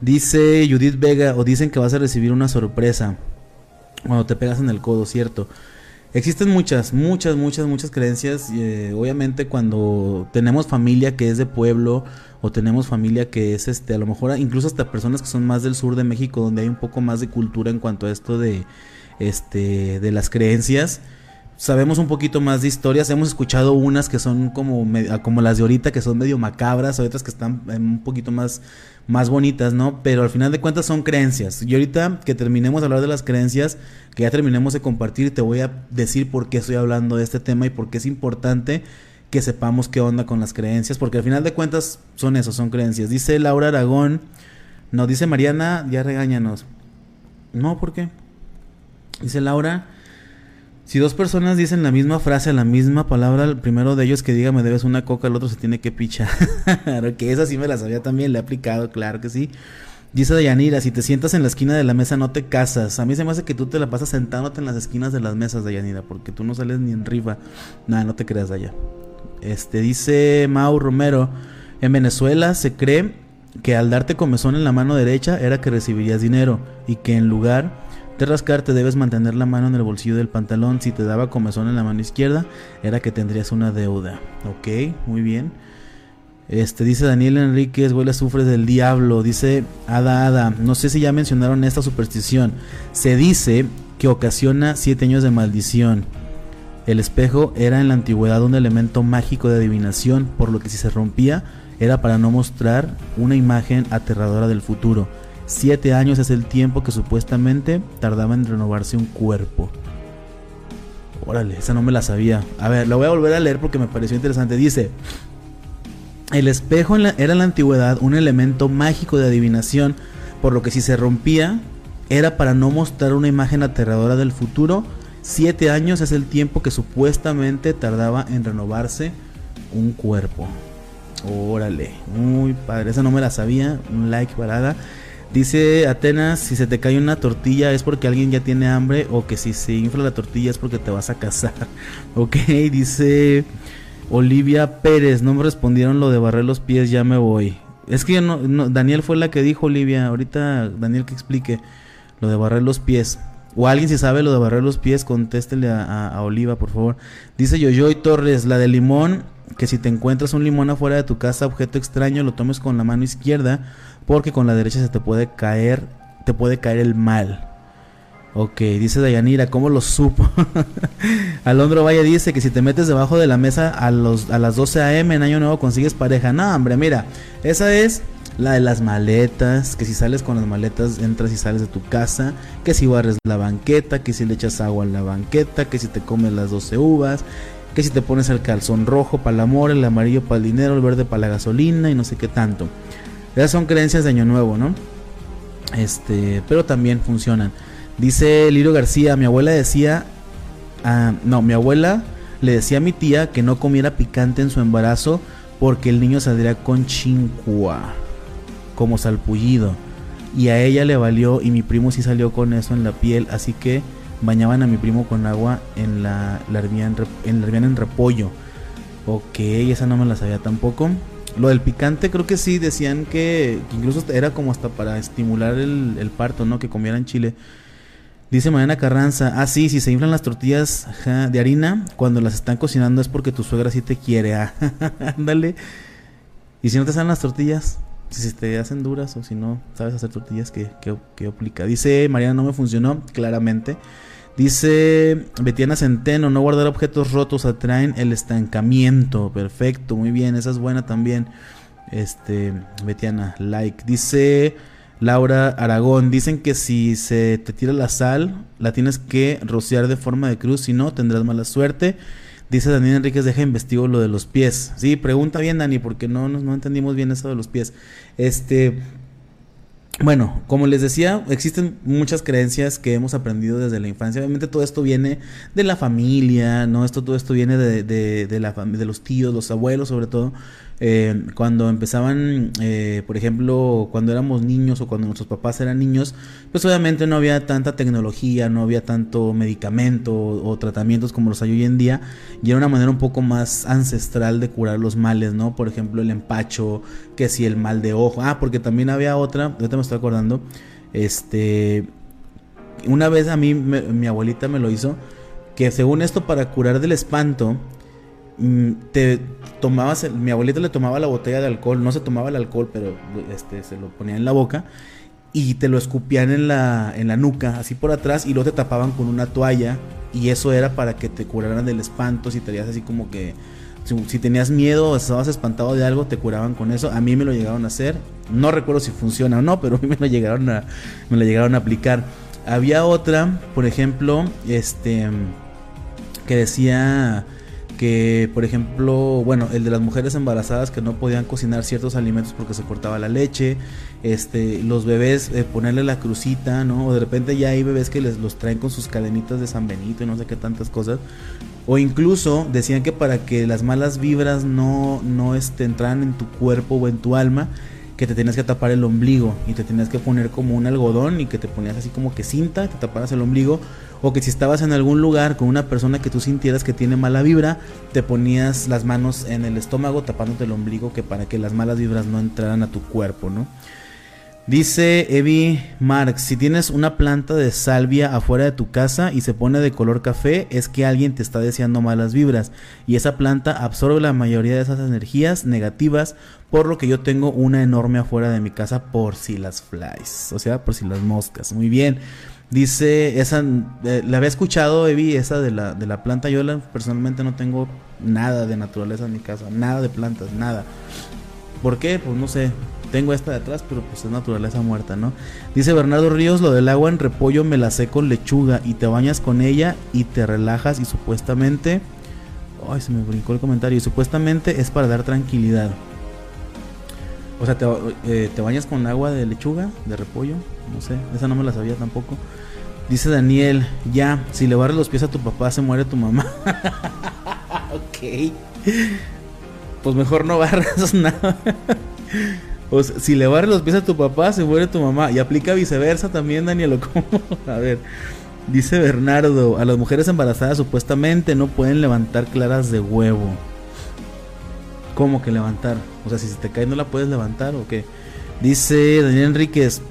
Dice Judith Vega, o dicen que vas a recibir una sorpresa cuando te pegas en el codo, ¿cierto? Existen muchas, muchas, muchas, muchas creencias. Eh, obviamente cuando tenemos familia que es de pueblo o tenemos familia que es, este, a lo mejor incluso hasta personas que son más del sur de México, donde hay un poco más de cultura en cuanto a esto de, este, de las creencias sabemos un poquito más de historias. Hemos escuchado unas que son como, como las de ahorita, que son medio macabras, otras que están un poquito más, más bonitas, ¿no? Pero al final de cuentas son creencias. Y ahorita que terminemos de hablar de las creencias, que ya terminemos de compartir, te voy a decir por qué estoy hablando de este tema y por qué es importante que sepamos qué onda con las creencias, porque al final de cuentas son eso, son creencias. Dice Laura Aragón, no, dice Mariana, ya regáñanos. No, ¿por qué? Dice Laura, si dos personas dicen la misma frase, la misma palabra, el primero de ellos que diga me debes una coca, el otro se tiene que pichar. que esa sí me la sabía también, le he aplicado, claro que sí. Dice Dayanira, si te sientas en la esquina de la mesa no te casas. A mí se me hace que tú te la pasas sentándote en las esquinas de las mesas, Dayanira, porque tú no sales ni en rifa. Nada, no te creas, allá. Este, dice Mau Romero, en Venezuela se cree que al darte comezón en la mano derecha era que recibirías dinero y que en lugar de rascarte debes mantener la mano en el bolsillo del pantalón. Si te daba comezón en la mano izquierda, era que tendrías una deuda. Ok, muy bien. Este dice Daniel Enríquez, huele sufre del diablo. Dice Ada Ada, no sé si ya mencionaron esta superstición. Se dice que ocasiona siete años de maldición. El espejo era en la antigüedad un elemento mágico de adivinación, por lo que si se rompía era para no mostrar una imagen aterradora del futuro. Siete años es el tiempo que supuestamente tardaba en renovarse un cuerpo. Órale, esa no me la sabía. A ver, la voy a volver a leer porque me pareció interesante. Dice, el espejo era en la antigüedad un elemento mágico de adivinación, por lo que si se rompía era para no mostrar una imagen aterradora del futuro. Siete años es el tiempo que supuestamente tardaba en renovarse un cuerpo. Órale, muy padre, esa no me la sabía. Un like parada. Dice Atenas, si se te cae una tortilla es porque alguien ya tiene hambre o que si se infla la tortilla es porque te vas a casar. ok, dice Olivia Pérez, no me respondieron lo de barrer los pies, ya me voy. Es que no, Daniel fue la que dijo Olivia, ahorita Daniel que explique lo de barrer los pies. O alguien si sabe lo de barrer los pies, contéstele a, a, Oliva, por favor. Dice Yoyoy Torres, la de limón, que si te encuentras un limón afuera de tu casa, objeto extraño, lo tomes con la mano izquierda porque con la derecha se te puede caer, te puede caer el mal. Ok, dice Dayanira, ¿cómo lo supo? Alondro Valle dice que si te metes debajo de la mesa a, los, a las 12 a.m. en Año Nuevo consigues pareja. No, hombre, mira, esa es la de las maletas, que si sales con las maletas entras y sales de tu casa, que si barres la banqueta, que si le echas agua a la banqueta, que si te comes las 12 uvas, que si te pones el calzón rojo para el amor, el amarillo para el dinero, el verde para la gasolina y no sé qué tanto. Esas son creencias de Año Nuevo, ¿no? Este, pero también funcionan. Dice Lirio García, mi abuela decía, ah, no, mi abuela le decía a mi tía que no comiera picante en su embarazo porque el niño saldría con chincua, como salpullido. Y a ella le valió y mi primo sí salió con eso en la piel, así que bañaban a mi primo con agua en la, la en, en repollo. Ok, esa no me la sabía tampoco. Lo del picante creo que sí, decían que, incluso era como hasta para estimular el, parto, ¿no? Que comieran chile. Dice Mariana Carranza, ah sí, si se inflan las tortillas de harina cuando las están cocinando es porque tu suegra sí te quiere, ah, ándale. y si no te salen las tortillas, si se te hacen duras o si no sabes hacer tortillas, ¿qué, qué, qué aplica? Dice Mariana, no me funcionó, claramente. Dice Betiana Centeno, no guardar objetos rotos atraen el estancamiento. Perfecto, muy bien, esa es buena también. Este, Betiana, like. Dice Laura Aragón, dicen que si se te tira la sal, la tienes que rociar de forma de cruz, si no tendrás mala suerte. Dice Daniel Enríquez, deja investigo lo de los pies. Sí, pregunta bien Dani, porque no, no, no entendimos bien eso de los pies. Este, bueno, como les decía, existen muchas creencias que hemos aprendido desde la infancia. Obviamente todo esto viene de la familia, ¿no? Esto, todo esto viene de, de, la, de los tíos, los abuelos sobre todo, eh, cuando empezaban, eh, por ejemplo, cuando éramos niños o cuando nuestros papás eran niños, pues obviamente no había tanta tecnología, no había tanto medicamento o, tratamientos como los hay hoy en día, y era una manera un poco más ancestral de curar los males, ¿no? Por ejemplo, el empacho, que si el mal de ojo, ah, porque también había otra, ahorita me estoy acordando, este, una vez a mí mi abuelita me lo hizo, que según esto para curar del espanto, te tomabas, mi abuelita le tomaba la botella de alcohol, no se tomaba el alcohol, pero este, se lo ponía en la boca y te lo escupían en la, en la nuca, así por atrás, y luego te tapaban con una toalla, y eso era para que te curaran del espanto, si tenías así como que, si, tenías miedo o estabas espantado de algo, te curaban con eso, a mí me lo llegaron a hacer, no recuerdo si funciona o no, pero a mí me lo llegaron a, me lo llegaron a aplicar. Había otra, por ejemplo, este, que decía que por ejemplo, bueno, el de las mujeres embarazadas que no podían cocinar ciertos alimentos porque se cortaba la leche, este, los bebés eh, ponerle la crucita, ¿no? O de repente ya hay bebés que les los traen con sus cadenitas de San Benito y no sé qué tantas cosas. O incluso decían que para que las malas vibras no, no este, entraran en tu cuerpo o en tu alma, que te tenías que tapar el ombligo y te tenías que poner como un algodón y que te ponías así como que cinta, te taparas el ombligo o que si estabas en algún lugar con una persona que tú sintieras que tiene mala vibra, te ponías las manos en el estómago tapándote el ombligo que para que las malas vibras no entraran a tu cuerpo, ¿no? Dice Evi Marx, si tienes una planta de salvia afuera de tu casa y se pone de color café, es que alguien te está deseando malas vibras y esa planta absorbe la mayoría de esas energías negativas, por lo que yo tengo una enorme afuera de mi casa por si las flies, o sea, por si las moscas. Muy bien. Dice, esa, eh, la había escuchado, Evi, esa de la, de la planta. Yo personalmente no tengo nada de naturaleza en mi casa, nada de plantas, nada. ¿Por qué? Pues no sé. Tengo esta de atrás, pero pues es naturaleza muerta, ¿no? Dice Bernardo Ríos, lo del agua en repollo me la sé con lechuga y te bañas con ella y te relajas y supuestamente... Ay, se me brincó el comentario. Y supuestamente es para dar tranquilidad. O sea, te, eh, te bañas con agua de lechuga, de repollo. No sé, esa no me la sabía tampoco. Dice Daniel, ya, si le barres los pies a tu papá se muere tu mamá. ok. Pues mejor no barras nada. O sea, si le barres los pies a tu papá se muere tu mamá. Y aplica viceversa también, Daniel. ¿cómo? a ver. Dice Bernardo, a las mujeres embarazadas supuestamente no pueden levantar claras de huevo. ¿Cómo que levantar? O sea, si se te cae no la puedes levantar o qué. Dice Daniel Enríquez,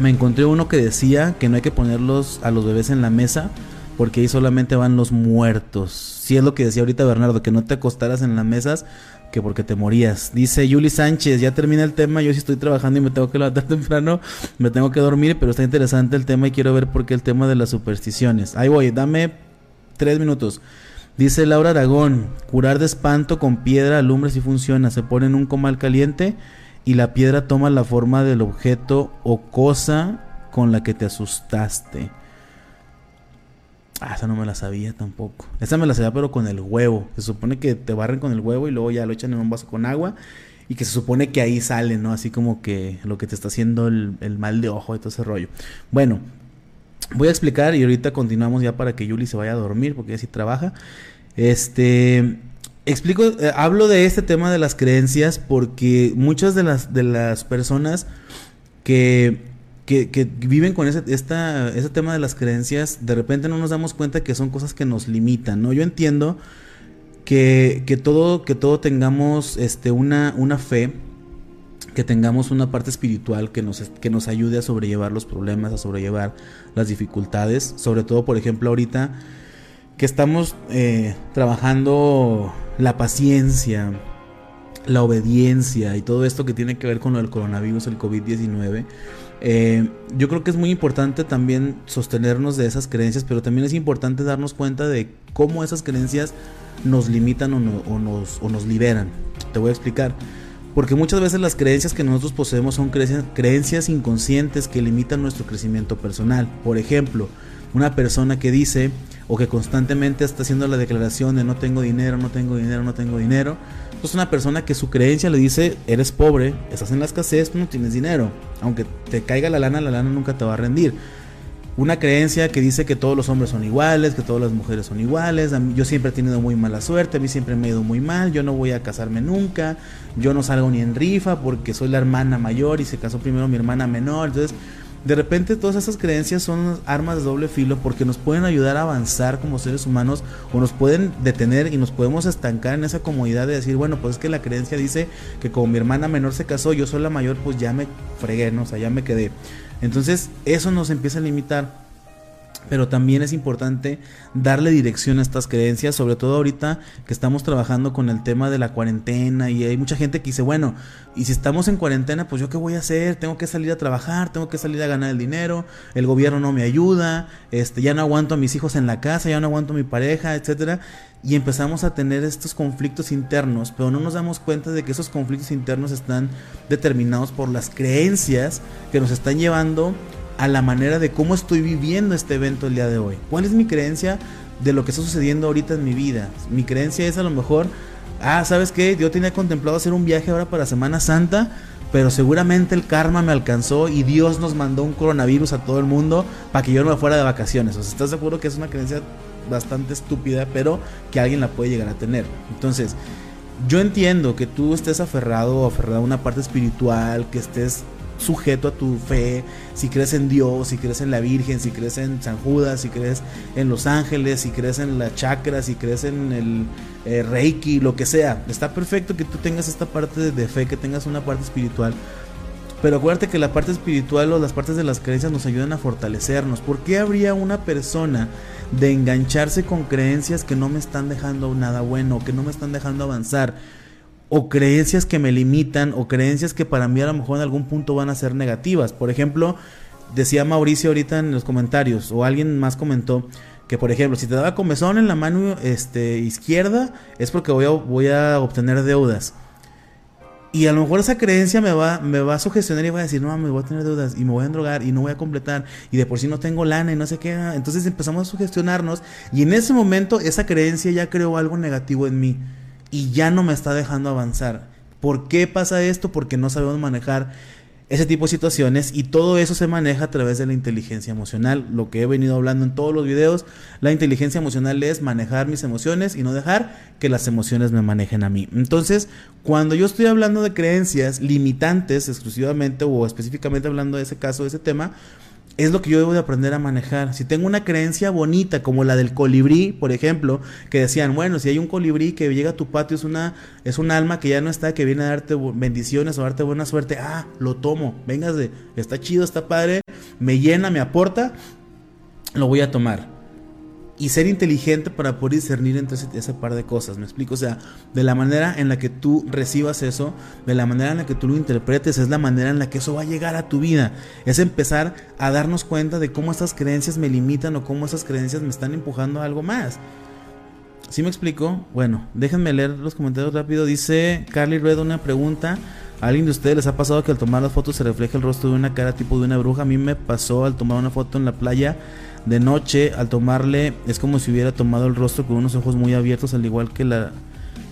me encontré uno que decía que no hay que ponerlos a los bebés en la mesa porque ahí solamente van los muertos. Si es lo que decía ahorita Bernardo, que no te acostaras en las mesas que porque te morías. Dice Yuli Sánchez, ya termina el tema, yo sí estoy trabajando y me tengo que levantar temprano, me tengo que dormir, pero está interesante el tema y quiero ver por qué el tema de las supersticiones. Ahí voy, dame tres minutos. Dice Laura Aragón, curar de espanto con piedra alumbre si funciona, se pone en un comal caliente y la piedra toma la forma del objeto o cosa con la que te asustaste. Ah, esa no me la sabía tampoco. Esa me la sabía pero con el huevo. Se supone que te barren con el huevo y luego ya lo echan en un vaso con agua y que se supone que ahí sale, ¿no? Así como que lo que te está haciendo el, el mal de ojo y todo ese rollo. Bueno, voy a explicar y ahorita continuamos ya para que Yuli se vaya a dormir porque ella sí trabaja. Este, explico, eh, hablo de este tema de las creencias porque muchas de las, de las personas que, que, viven con ese, esta, ese tema de las creencias, de repente no nos damos cuenta que son cosas que nos limitan, ¿no? Yo entiendo que, que todo, que todo tengamos este, una, una fe, que tengamos una parte espiritual que nos, que nos ayude a sobrellevar los problemas, a sobrellevar las dificultades, sobre todo, por ejemplo, ahorita que estamos eh, trabajando la paciencia, la obediencia y todo esto que tiene que ver con el coronavirus, el COVID-19. Eh, yo creo que es muy importante también sostenernos de esas creencias, pero también es importante darnos cuenta de cómo esas creencias nos limitan o, nos, o nos liberan. Te voy a explicar. Porque muchas veces las creencias que nosotros poseemos son creencias, inconscientes que limitan nuestro crecimiento personal. Por ejemplo, una persona que dice, o que constantemente está haciendo la declaración de no tengo dinero, no tengo dinero, no tengo dinero, pues una persona que su creencia le dice, eres pobre, estás en la escasez, no tienes dinero. Aunque te caiga la lana, la lana nunca te va a rendir. una creencia que dice que todos los hombres son iguales, que todas las mujeres son iguales. yo siempre he tenido muy mala suerte, a mí siempre me ha ido muy mal, yo no voy a casarme nunca, yo no salgo ni en rifa porque soy la hermana mayor y se casó primero mi hermana menor. Entonces, de repente todas esas creencias son armas de doble filo porque nos pueden ayudar a avanzar como seres humanos o nos pueden detener y nos podemos estancar en esa comodidad de decir, bueno, pues es que la creencia dice que como mi hermana menor se casó, yo soy la mayor, pues ya me fregué, ¿no? o sea, ya me quedé. Entonces eso nos empieza a limitar. Pero también es importante darle dirección a estas creencias, sobre todo ahorita que estamos trabajando con el tema de la cuarentena y hay mucha gente que dice, bueno, y si estamos en cuarentena, pues yo qué voy a hacer? Tengo que salir a trabajar, tengo que salir a ganar el dinero, el gobierno no me ayuda, este, ya no aguanto a mis hijos en la casa, ya no aguanto a mi pareja, etcétera, y empezamos a tener estos conflictos internos, pero no nos damos cuenta de que esos conflictos internos están determinados por las creencias que nos están llevando a la manera de cómo estoy viviendo este evento el día de hoy. ¿Cuál es mi creencia de lo que está sucediendo ahorita en mi vida? Mi creencia es a lo mejor, ah, ¿sabes qué? Yo tenía contemplado hacer un viaje ahora para Semana Santa, pero seguramente el karma me alcanzó y Dios nos mandó un coronavirus a todo el mundo para que yo no me fuera de vacaciones. O sea, ¿estás de acuerdo que es una creencia bastante estúpida, pero que alguien la puede llegar a tener? Entonces, yo entiendo que tú estés aferrado o aferrado a una parte espiritual, que estés sujeto a tu fe, si crees en Dios, si crees en la Virgen, si crees en San Judas, si crees en los ángeles, si crees en la chakra, si crees en el eh, Reiki, lo que sea. Está perfecto que tú tengas esta parte de fe, que tengas una parte espiritual. Pero acuérdate que la parte espiritual o las partes de las creencias nos ayudan a fortalecernos. ¿Por qué habría una persona de engancharse con creencias que no me están dejando nada bueno, que no me están dejando avanzar? O creencias que me limitan o creencias que para mí a lo mejor en algún punto van a ser negativas. Por ejemplo, decía Mauricio ahorita en los comentarios o alguien más comentó que por ejemplo, si te daba comezón en la mano este, izquierda es porque voy a, voy a obtener deudas. Y a lo mejor esa creencia me va, me va a sugestionar y va a decir, no, me voy a tener deudas y me voy a drogar y no voy a completar y de por sí no tengo lana y no sé qué. Entonces empezamos a sugestionarnos y en ese momento esa creencia ya creó algo negativo en mí y ya no me está dejando avanzar. ¿Por qué pasa esto? Porque no sabemos manejar ese tipo de situaciones y todo eso se maneja a través de la inteligencia emocional. Lo que he venido hablando en todos los videos, la inteligencia emocional es manejar mis emociones y no dejar que las emociones me manejen a mí. Entonces, cuando yo estoy hablando de creencias limitantes exclusivamente o específicamente hablando de ese caso, de ese tema, es lo que yo debo de aprender a manejar. Si tengo una creencia bonita como la del colibrí, por ejemplo, que decían, bueno, si hay un colibrí que llega a tu patio es una es un alma que ya no está, que viene a darte bendiciones o darte buena suerte, ah, lo tomo. Véngase, está chido, está padre, me llena, me aporta, lo voy a tomar y ser inteligente para poder discernir entre ese, par de cosas. ¿Me explico? O sea, de la manera en la que tú recibas eso, de la manera en la que tú lo interpretes, es la manera en la que eso va a llegar a tu vida. Es empezar a darnos cuenta de cómo estas creencias me limitan o cómo esas creencias me están empujando a algo más. ¿Sí me explico? Bueno, déjenme leer los comentarios rápido. Dice Carly Red una pregunta. ¿A alguien de ustedes les ha pasado que al tomar las fotos se refleja el rostro de una cara tipo de una bruja? A mí me pasó al tomar una foto en la playa de noche, al tomarle, es como si hubiera tomado el rostro con unos ojos muy abiertos, al igual que la,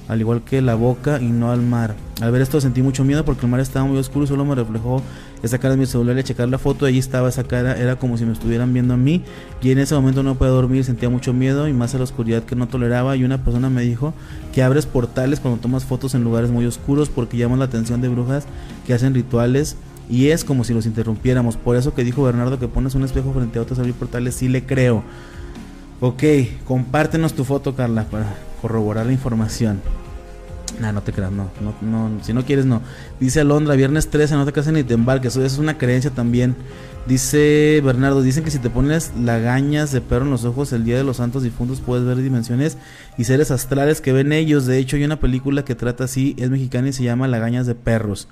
al igual que la boca y no al mar. Al ver esto sentí mucho miedo porque el mar estaba muy oscuro, solo me reflejó esa cara de mi celular y checar la foto, allí estaba esa cara, era como si me estuvieran viendo a mí. Y en ese momento no podía dormir, sentía mucho miedo y más a la oscuridad que no toleraba. Y una persona me dijo que abres portales cuando tomas fotos en lugares muy oscuros porque llaman la atención de brujas que hacen rituales y es como si los interrumpiéramos. Por eso que dijo Bernardo que pones un espejo frente a otros abrir portales, sí le creo. Ok, compártenos tu foto, Carla, para corroborar la información. Nah, no te creas, no, no, no, si no quieres, no. Dice Alondra, viernes 13, no te cases ni te embarques. Eso es una creencia también. Dice Bernardo, dicen que si te pones lagañas de perro en los ojos el día de los santos difuntos puedes ver dimensiones y seres astrales que ven ellos. De hecho, hay una película que trata así, es mexicana y se llama Lagañas de perros.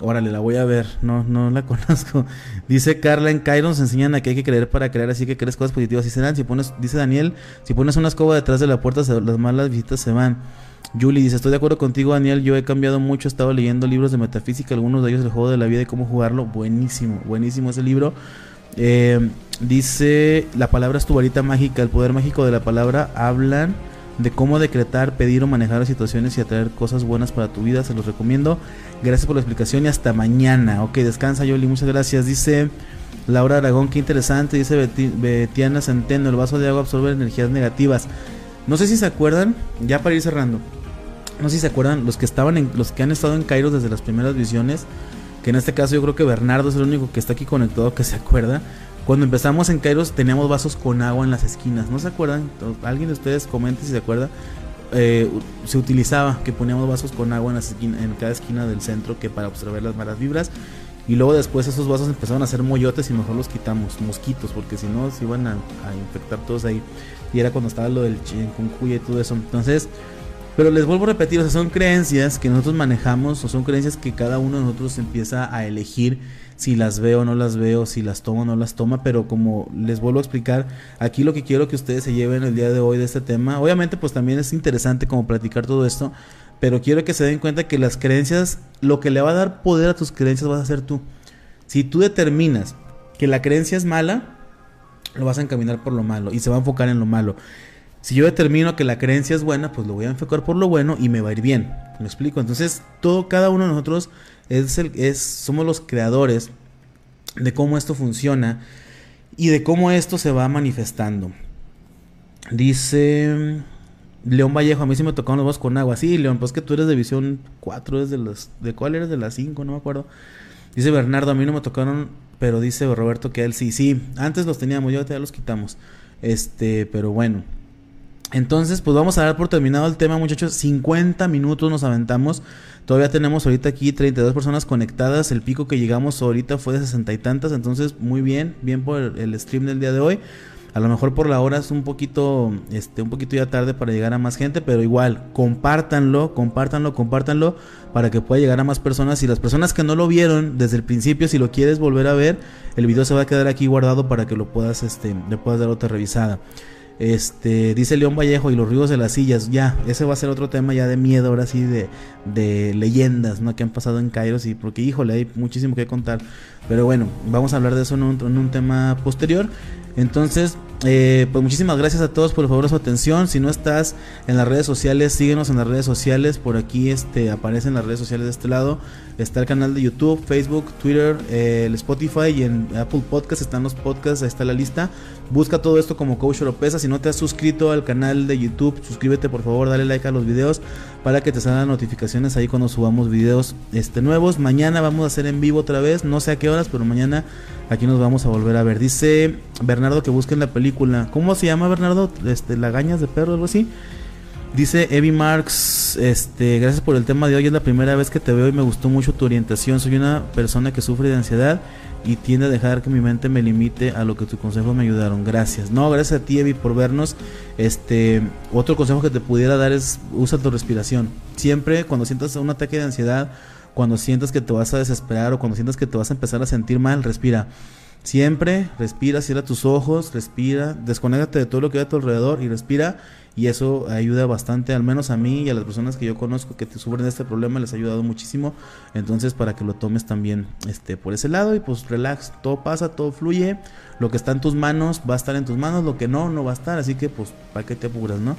Órale, la voy a ver. No, no la conozco. Dice Carla en Cairo nos enseñan a que hay que creer para creer, así que crees cosas positivas. Dice, Dan, si pones, dice Daniel, si pones una escoba detrás de la puerta, las malas visitas se van. Julie dice, estoy de acuerdo contigo, Daniel. Yo he cambiado mucho, he estado leyendo libros de metafísica, algunos de ellos el juego de la vida y cómo jugarlo. Buenísimo, buenísimo ese libro. Eh, dice, la palabra es tu varita mágica, el poder mágico de la palabra hablan de cómo decretar, pedir o manejar las situaciones y atraer cosas buenas para tu vida. Se los recomiendo. Gracias por la explicación y hasta mañana. Ok, descansa Yoli, muchas gracias. Dice Laura Aragón, qué interesante. Dice Betiana Centeno, el vaso de agua absorbe energías negativas. No sé si se acuerdan, ya para ir cerrando. No sé si se acuerdan, los que estaban en, los que han estado en Cairo desde las primeras visiones, que en este caso yo creo que Bernardo es el único que está aquí conectado que se acuerda. Cuando empezamos en Cairo teníamos vasos con agua en las esquinas, ¿no se acuerdan? Alguien de ustedes comente si se acuerda. Eh, se utilizaba que poníamos vasos con agua en, las en cada esquina del centro que para observar las malas vibras y luego después esos vasos empezaron a hacer moyotes y mejor los quitamos, mosquitos, porque si no se iban a, infectar todos ahí. Y era cuando estaba lo del chikungunya y todo eso. Entonces, pero les vuelvo a repetir, son creencias que nosotros manejamos o son creencias que cada uno de nosotros empieza a elegir si las veo o no las veo, si las toma o no las toma, pero como les vuelvo a explicar, aquí lo que quiero que ustedes se lleven el día de hoy de este tema, obviamente pues también es interesante como platicar todo esto, pero quiero que se den cuenta que las creencias, lo que le va a dar poder a tus creencias vas a ser tú. Si tú determinas que la creencia es mala, lo vas a encaminar por lo malo y se va a enfocar en lo malo. Si yo determino que la creencia es buena, pues lo voy a enfocar por lo bueno y me va a ir bien. ¿Me explico? Entonces, todo, cada uno de nosotros es el, es, somos los creadores de cómo esto funciona y de cómo esto se va manifestando. Dice León Vallejo, a mí sí me tocaron los vasos con agua. Sí, León, pues que tú eres de visión 4, eres de las... ¿De cuál eres? De las 5, no me acuerdo. Dice Bernardo, a mí no me tocaron, pero dice Roberto que él sí. Sí, antes los teníamos, ya los quitamos. Este, pero bueno. Entonces, pues vamos a dar por terminado el tema, muchachos. 50 minutos nos aventamos. Todavía tenemos ahorita aquí 32 personas conectadas. El pico que llegamos ahorita fue de sesenta y tantas. Entonces, muy bien, bien por el stream del día de hoy. A lo mejor por la hora es un poquito, este, un poquito ya tarde para llegar a más gente, pero igual, compártanlo, compártanlo, compártanlo para que pueda llegar a más personas. Y las personas que no lo vieron desde el principio, si lo quieres volver a ver, el video se va a quedar aquí guardado para que lo puedas, este, le puedas dar otra revisada. Este, dice León Vallejo y los ríos de las sillas. Ya, ese va a ser otro tema ya de miedo, ahora sí, de, de leyendas, ¿no? Que han pasado en Cairo, y porque, híjole, hay muchísimo que contar. Pero bueno, vamos a hablar de eso en un, tema posterior. Entonces, eh, pues muchísimas gracias a todos por el favor de su atención. Si no estás en las redes sociales, síguenos en las redes sociales. Por aquí este, aparecen las redes sociales de este lado. Está el canal de YouTube, Facebook, Twitter, eh, el Spotify y en Apple Podcast están los podcasts. Ahí está la lista. Busca todo esto como Coach Oropesa. Si no te has suscrito al canal de YouTube, suscríbete por favor, dale like a los videos para que te salgan notificaciones ahí cuando subamos videos este, nuevos. Mañana vamos a hacer en vivo otra vez. No sé a qué pero mañana aquí nos vamos a volver a ver. Dice Bernardo que busquen la película. ¿Cómo se llama Bernardo? Este, Lagañas de perro, algo así. Dice Evi Marx, este, gracias por el tema de hoy. Es la primera vez que te veo y me gustó mucho tu orientación. Soy una persona que sufre de ansiedad y tiende a dejar que mi mente me limite a lo que tus consejos me ayudaron. Gracias. No, gracias a ti, Evi, por vernos. Este, otro consejo que te pudiera dar es usa tu respiración. Siempre cuando sientas un ataque de ansiedad, cuando sientas que te vas a desesperar o cuando sientas que te vas a empezar a sentir mal, respira. Siempre respira, cierra tus ojos, respira, desconéctate de todo lo que hay a tu alrededor y respira. Y eso ayuda bastante, al menos a mí y a las personas que yo conozco que te sufren de este problema, les ha ayudado muchísimo. Entonces, para que lo tomes también este, por ese lado y pues relax, todo pasa, todo fluye. Lo que está en tus manos va a estar en tus manos, lo que no, no va a estar. Así que, pues, ¿para qué te apuras, no?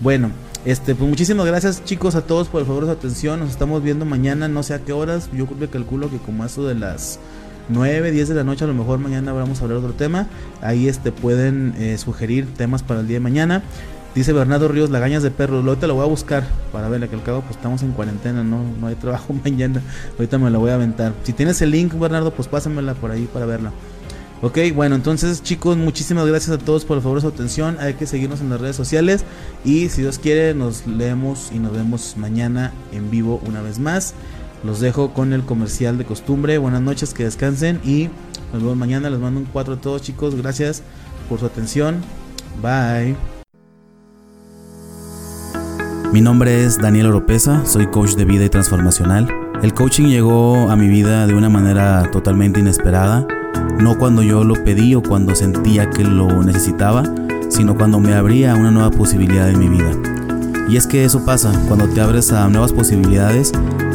Bueno, este, pues muchísimas gracias chicos a todos por el favor de su atención. Nos estamos viendo mañana, no sé a qué horas. Yo creo que calculo que como eso de las 9, 10 de la noche, a lo mejor mañana vamos a hablar de otro tema. Ahí este, pueden eh, sugerir temas para el día de mañana. Dice Bernardo Ríos, lagañas de perro. Ahorita lo voy a buscar para verla, que al cabo pues estamos en cuarentena, no, no hay trabajo mañana. Ahorita me la voy a aventar. Si tienes el link, Bernardo, pues pásamela por ahí para verla. Ok, bueno, entonces chicos, muchísimas gracias a todos por el favor su atención. Hay que seguirnos en las redes sociales. Y si Dios quiere, nos leemos y nos vemos mañana en vivo una vez más. Los dejo con el comercial de costumbre. Buenas noches, que descansen y nos vemos mañana. Les mando un 4 a todos chicos. Gracias por su atención. Bye. Mi nombre es Daniel Oropesa, soy coach de vida y transformacional. El coaching llegó a mi vida de una manera totalmente inesperada, no cuando yo lo pedí o cuando sentía que lo necesitaba, sino cuando me abría una nueva posibilidad en mi vida. Y es que eso pasa, cuando te abres a nuevas posibilidades,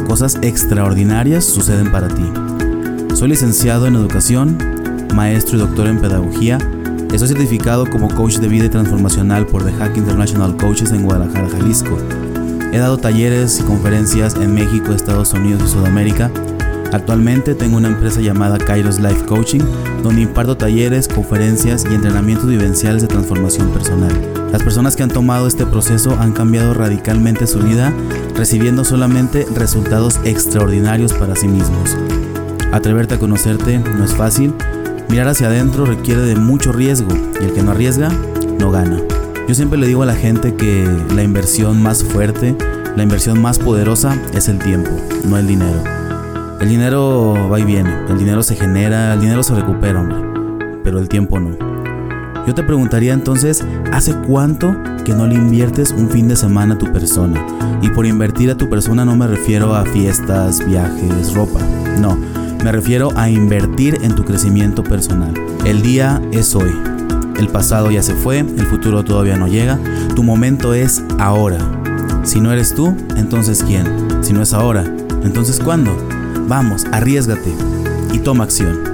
cosas extraordinarias suceden para ti. Soy licenciado en educación, maestro y doctor en pedagogía, Estoy certificado como coach de vida y transformacional por The Hack International Coaches en Guadalajara, Jalisco. He dado talleres y conferencias en México, Estados Unidos y Sudamérica. Actualmente tengo una empresa llamada Kairos Life Coaching, donde imparto talleres, conferencias y entrenamientos vivenciales de transformación personal. Las personas que han tomado este proceso han cambiado radicalmente su vida, recibiendo solamente resultados extraordinarios para sí mismos. Atreverte a conocerte no es fácil, mirar hacia adentro requiere de mucho riesgo y el que no arriesga, no gana. Yo siempre le digo a la gente que la inversión más fuerte, la inversión más poderosa es el tiempo, no el dinero. El dinero va y viene, el dinero se genera, el dinero se recupera, hombre, pero el tiempo no. Yo te preguntaría entonces, ¿hace cuánto que no le inviertes un fin de semana a tu persona? Y por invertir a tu persona no me refiero a fiestas, viajes, ropa. No, me refiero a invertir en tu crecimiento personal. El día es hoy. El pasado ya se fue, el futuro todavía no llega. Tu momento es ahora. Si no eres tú, entonces ¿quién? Si no es ahora, entonces ¿cuándo? Vamos, arriesgate y toma acción.